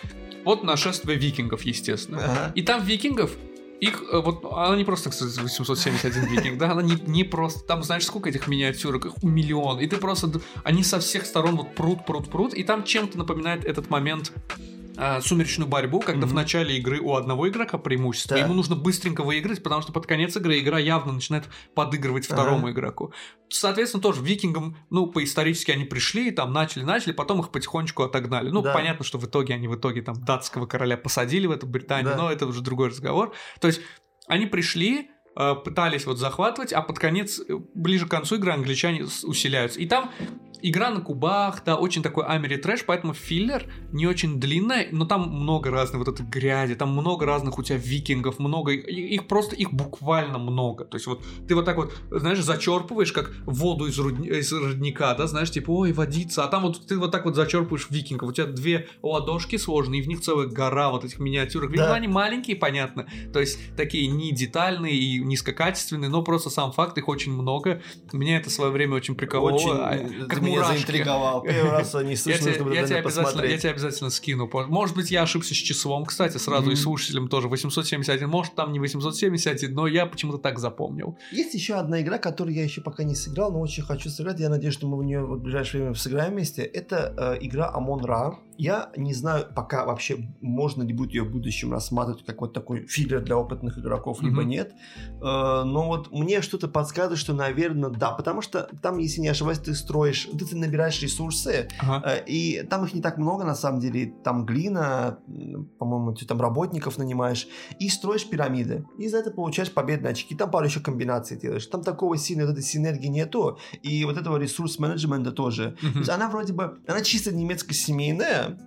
Вот нашествие викингов, естественно. Uh-huh. И там викингов их, э, вот, она не просто, кстати, 871 викинг, да, она не, не просто, там, знаешь, сколько этих миниатюрок, их миллион, и ты просто, они со всех сторон вот прут, прут, прут, и там чем-то напоминает этот момент э, сумеречную борьбу, когда mm-hmm. в начале игры у одного игрока преимущество, да. ему нужно быстренько выиграть, потому что под конец игры игра явно начинает подыгрывать второму ага. игроку. Соответственно, тоже викингам, ну, по-исторически они пришли, там начали, начали, потом их потихонечку отогнали. Ну, да. понятно, что в итоге они в итоге там датского короля посадили в эту Британию, да. но это уже другой разговор. То есть они пришли, э, пытались вот захватывать, а под конец, э, ближе к концу игры англичане усиляются. И там игра на кубах, да, очень такой амери трэш, поэтому филлер не очень длинная, но там много разной вот этой грязи, там много разных у тебя викингов, много, их просто, их буквально много. То есть вот ты вот так вот, знаешь, зачерпываешь, как воду из, руд... из родника, да, знаешь, типа, ой, водица, а там вот ты вот так вот зачерпываешь викингов, у тебя две ладошки сложные, и в них целая гора вот этих миниатюрок. Видимо, да. они маленькие, понятно, то есть такие не детальные и низкокачественные, но просто сам факт, их очень много. Меня это в свое время очень приковало. Очень, а, как меня мурашки. заинтриговал. Первый раз не слышно, чтобы я тебе посмотреть. Я тебе обязательно скину. Может быть, я ошибся с числом, кстати, сразу и слушателям тоже. 871, может, там не 871, но я почему-то так запомнил. Есть еще одна игра, которую я еще пока не сыграл, но очень хочу сыграть. Я надеюсь, что мы в нее в ближайшее время сыграем вместе. Это э, игра Amon Ra. Я не знаю пока вообще, можно ли будет ее в будущем рассматривать как вот такой филлер для опытных игроков, либо mm-hmm. нет. Э, но вот мне что-то подсказывает, что, наверное, да. Потому что там, если не ошибаюсь, ты строишь, ты, ты набираешь ресурсы, ага. э, и там их не так много, на самом деле. Там глина, по-моему, ты там работников нанимаешь, и строишь пирамиды. И за это получаешь победные очки. Там пару еще комбинаций делаешь. Там такого сильной вот этой синергии нету, и вот этого ресурс-менеджмента тоже. Mm-hmm. То есть она вроде бы, она чисто немецко-семейная,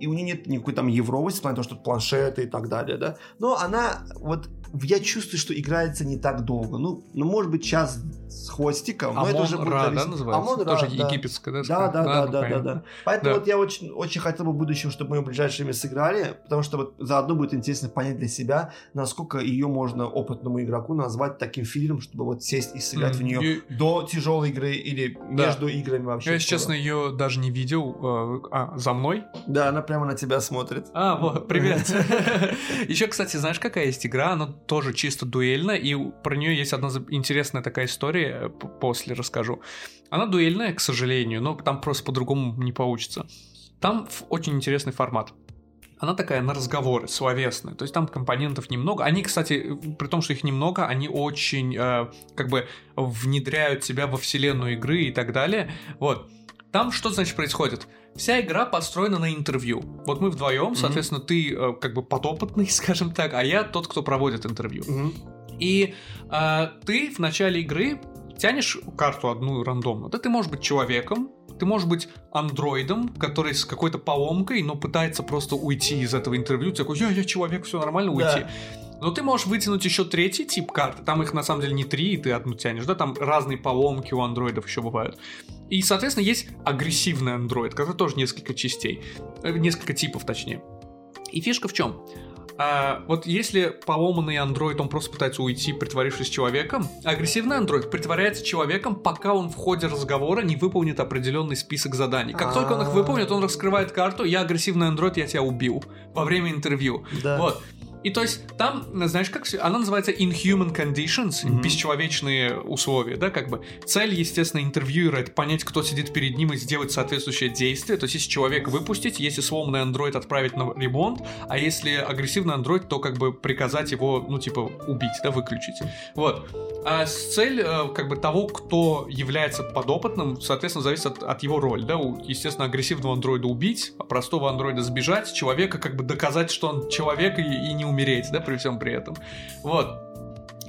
и у нее нет никакой там евровости, потому что тут планшеты и так далее, да, но она вот я чувствую, что играется не так долго. Ну, ну может быть, час с хвостиком. Амон это уже будет Ра, да, называется? Амон Тоже да. египетская, да? Да, да, да, да, да, да. Поэтому да. вот я очень, очень хотел бы в будущем, чтобы мы в ближайшее время сыграли, потому что вот заодно будет интересно понять для себя, насколько ее можно опытному игроку назвать таким фильмом, чтобы вот сесть и сыграть mm, в нее и... до тяжелой игры или да. между играми вообще. Я, если честно, ее даже не видел. Э, а, за мной? Да, она прямо на тебя смотрит. А, вот, привет. Еще, кстати, знаешь, какая есть игра? Она тоже чисто дуэльная, и про нее есть одна интересная такая история, после расскажу. Она дуэльная, к сожалению, но там просто по-другому не получится. Там очень интересный формат она такая на разговоры, словесная. То есть там компонентов немного. Они, кстати, при том, что их немного, они очень э, как бы внедряют себя во вселенную игры и так далее. Вот. Там что значит происходит? Вся игра построена на интервью. Вот мы вдвоем, mm-hmm. соответственно, ты э, как бы подопытный, скажем так, а я тот, кто проводит интервью. Mm-hmm. И э, ты в начале игры тянешь карту одну рандомно. Да ты можешь быть человеком, ты можешь быть андроидом, который с какой-то поломкой, но пытается просто уйти из этого интервью. Ты такой, я, я человек, все нормально, уйти. Да. Но ты можешь вытянуть еще третий тип карты. Там их на самом деле не три, и ты одну тянешь, да, там разные поломки у андроидов еще бывают. И, соответственно, есть агрессивный андроид, который тоже несколько частей, э, несколько типов точнее. И фишка в чем? А, вот если поломанный андроид, он просто пытается уйти, притворившись человеком, агрессивный андроид притворяется человеком, пока он в ходе разговора не выполнит определенный список заданий. Как только он их выполнит, он раскрывает карту, я агрессивный андроид, я тебя убил во время интервью. Да. Вот. И то есть там, знаешь, как она называется inhuman conditions, mm-hmm. бесчеловечные условия, да, как бы. Цель, естественно, интервьюера это понять, кто сидит перед ним и сделать соответствующее действие. То есть, если человека выпустить, если сломанный андроид отправить на ремонт, а если агрессивный андроид, то как бы приказать его, ну, типа, убить, да, выключить. Вот. А цель, э, как бы, того, кто является подопытным, соответственно, зависит от, от его роли, да. Естественно, агрессивного андроида убить, а простого андроида сбежать, человека как бы доказать, что он человек и, и не умереть, да, при всем при этом. Вот.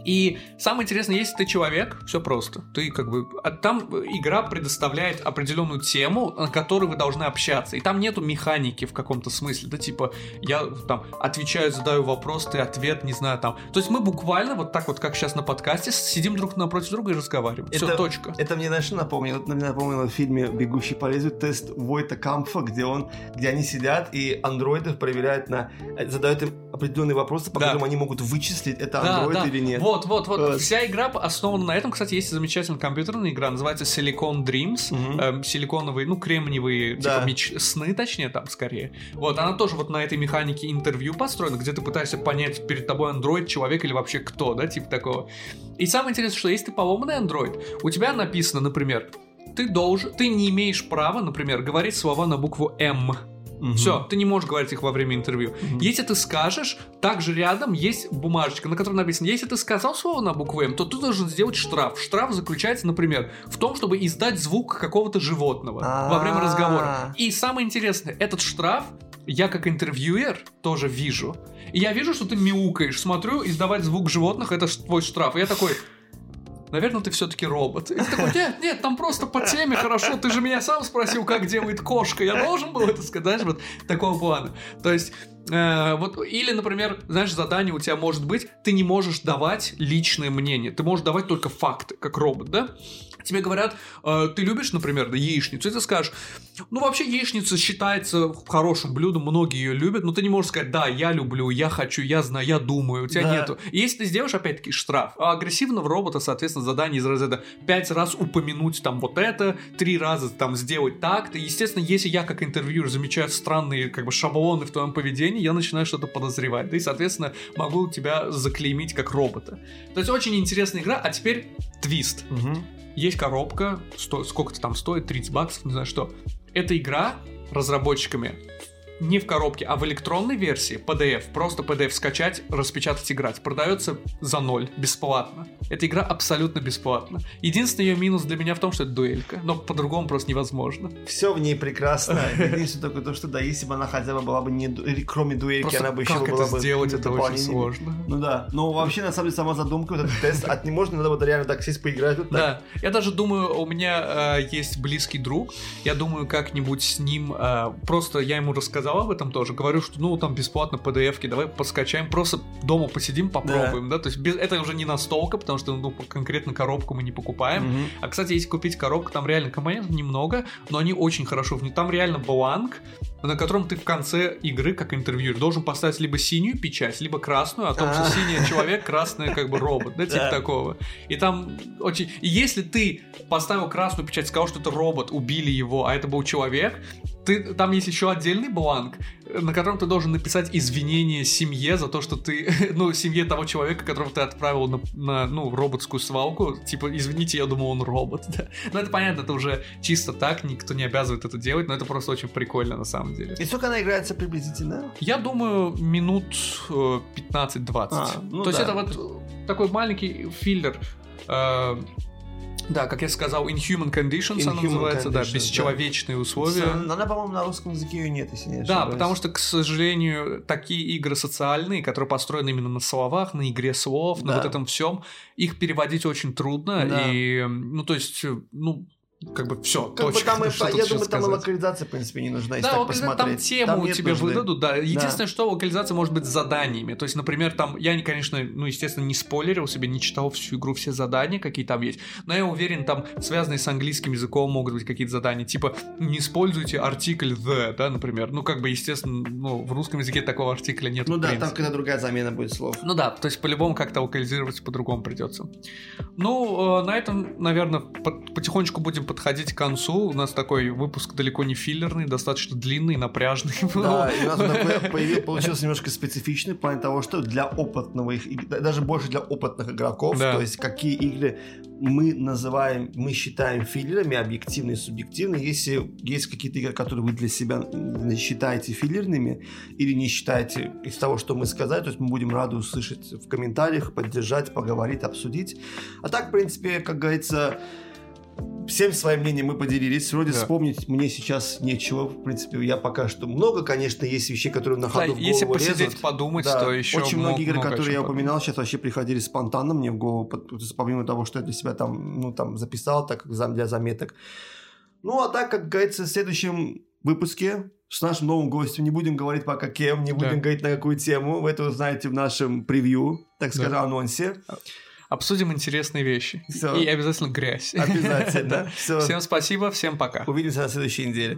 И самое интересное, если ты человек, все просто. Ты как бы... а Там игра предоставляет определенную тему, на которой вы должны общаться. И там нету механики в каком-то смысле. Да, типа, я там отвечаю, задаю вопрос, ты ответ, не знаю, там. То есть мы буквально вот так вот, как сейчас на подкасте, сидим друг напротив друга и разговариваем. Все, Это- точка. Это мне, знаешь, напомнило? Это мне напомнило в фильме «Бегущий по лезвию» тест Войта Кампфа, где он, где они сидят и андроидов проверяют на... э, задают им определенные вопросы, по Да. которым они могут вычислить, это Да, андроид да. или нет. Вот, вот, вот. Вот. Вся игра основана на этом. Кстати, есть замечательная компьютерная игра, называется Silicon Dreams. Мгм. Эм, силиконовые, ну, кремниевые, Да. типа меч- сны, точнее, там скорее. Вот, она тоже вот на этой механике интервью построена, где ты пытаешься понять, перед тобой андроид, человек или вообще кто, да, типа такого. И самое интересное, что если ты поломанный андроид, у тебя написано, например, ты должен, ты не имеешь права, например, говорить слова на букву М. Мгм. Все, ты не можешь говорить их во время интервью. Мгм. Если ты скажешь, также рядом есть бумажечка, на которой написано, если ты сказал слово на букву М, то ты должен сделать штраф. Штраф заключается, например, в том, чтобы издать звук какого-то животного во время разговора. И самое интересное, этот штраф я как интервьюер тоже вижу. И я вижу, что ты мяукаешь, смотрю, издавать звук животных это твой штраф. И я такой, наверное, ты все-таки робот. И ты такой, нет, нет, там просто по теме хорошо, ты же меня сам спросил, как делает кошка, я должен был это сказать, вот такого плана. То есть, э, вот, или, например, знаешь, задание у тебя может быть, ты не можешь давать личное мнение, ты можешь давать только факты, как робот, да? Тебе говорят, э, ты любишь, например, да, яичницу, и ты скажешь, ну, вообще яичница считается хорошим блюдом, многие ее любят, но ты не можешь сказать, да, я люблю, я хочу, я знаю, я думаю, у тебя Да. нету. И если ты сделаешь, опять-таки, штраф, а агрессивного робота, соответственно, задание из разряда пять раз упомянуть там вот это, три раза там сделать так-то. Естественно, если я как интервьюер замечаю странные как бы шаблоны в твоем поведении, я начинаю что-то подозревать. Да и, соответственно, могу тебя заклеймить как робота. То есть очень интересная игра, а теперь твист. Мгм. Есть коробка, сто, сколько-то там стоит, 30 баксов, не знаю что. Эта игра разработчиками не в коробке, а в электронной версии PDF. Просто PDF скачать, распечатать, играть. Продается за ноль, бесплатно. Эта игра абсолютно бесплатна. Единственный ее минус для меня в том, что это дуэлька. Но по-другому просто невозможно. Все в ней прекрасно. Единственное только то, что да, если бы она хотя бы была бы не кроме дуэльки, Просто она бы еще как была это бы сделать, это очень сложно. Ну да. Но вообще, на самом деле, сама задумка, вот этот тест, от не можно, надо вот реально так сесть, поиграть. Вот так. Да, я даже думаю, у меня э, есть близкий друг, я думаю, как-нибудь с ним, э, просто я ему рассказал об этом тоже, говорю, что ну там бесплатно PDF-ки, давай поскачаем, просто дома посидим, попробуем, да, то есть без, это уже не настолка, потому что ну, конкретно коробку мы не покупаем, Мгм. а, кстати, если купить коробку, там реально компонентов немного, но они очень хорошо. Там реально бланк, на котором ты в конце игры, как интервьюер, должен поставить либо синюю печать, либо красную, о том, что А. синий человек, красный как бы робот, да, типа такого. И там очень... И если ты поставил красную печать, сказал, что это робот, убили его, а это был человек, ты... там есть еще отдельный бланк, на котором ты должен написать извинения семье за то, что ты, ну, семье того человека, которого ты отправил на, на, ну, роботскую свалку, типа, извините, я думал, он робот, да. Ну, это понятно, это уже чисто так, никто не обязывает это делать, но это просто очень прикольно на самом деле. И сколько она играется приблизительно? Я думаю, минут э, 15-20. А, ну То есть да. это вот э, такой маленький филлер. Э, да, как я сказал, Inhuman Conditions она Inhuman называется, да, Conditions, да. бесчеловечные условия. Она, по-моему, на русском языке ее нет, если не Да, ошибаюсь. потому что, к сожалению, такие игры социальные, которые построены именно на словах, на игре слов, на Да. вот этом всем, их переводить очень трудно. Да. И, ну, то есть, ну, как бы все. Как бы там и, я думаю, там и локализация, в принципе, не нужна, если Да, так локализация, там посмотреть. тему нет тебе нужды. выдадут, да. Единственное, что локализация может быть с заданиями. То есть, например, там, я, не, конечно, ну, естественно, не спойлерил себе, не читал всю игру, все задания, какие там есть, но я уверен, там, связанные с английским языком, могут быть какие-то задания, типа, не используйте артикль the, да, например. Ну, как бы, естественно, ну, в русском языке такого артикля нет. Ну да, принципе. там когда другая замена будет слов. Ну да, то есть по-любому как-то локализировать по-другому придется. Ну, э, на этом, наверное, по- потихонечку будем подходить к концу. У нас такой выпуск далеко не филлерный, достаточно длинный, напряжный. Да, и у нас получился немножко специфичный в плане того, что для опытного их, даже больше для опытных игроков, Да. то есть какие игры мы называем, мы считаем филлерами, объективные, субъективные. Если есть какие-то игры, которые вы для себя считаете филлерными или не считаете из того, что мы сказали, то есть мы будем рады услышать в комментариях, поддержать, поговорить, обсудить. А так, в принципе, как говорится, всем своим мнением мы поделились. Вроде Да. вспомнить мне сейчас нечего. В принципе, я пока что много, конечно, есть вещей, которые на Да, ходу в если голову посидеть, лезут. подумать, Да, то еще очень много- многие игры, много которые я чем упоминал, сейчас вообще приходили спонтанно мне в голову, помимо того, что я для себя там, ну, там записал, так как для заметок. Ну, а так, как говорится, в следующем выпуске с нашим новым гостем не будем говорить пока кем, не будем Да. говорить на какую тему, вы это узнаете в нашем превью, так Да. скажем, анонсе. Обсудим интересные вещи. Всё. И обязательно грязь. Обязательно. Все. Всем спасибо, всем пока. Увидимся на следующей неделе.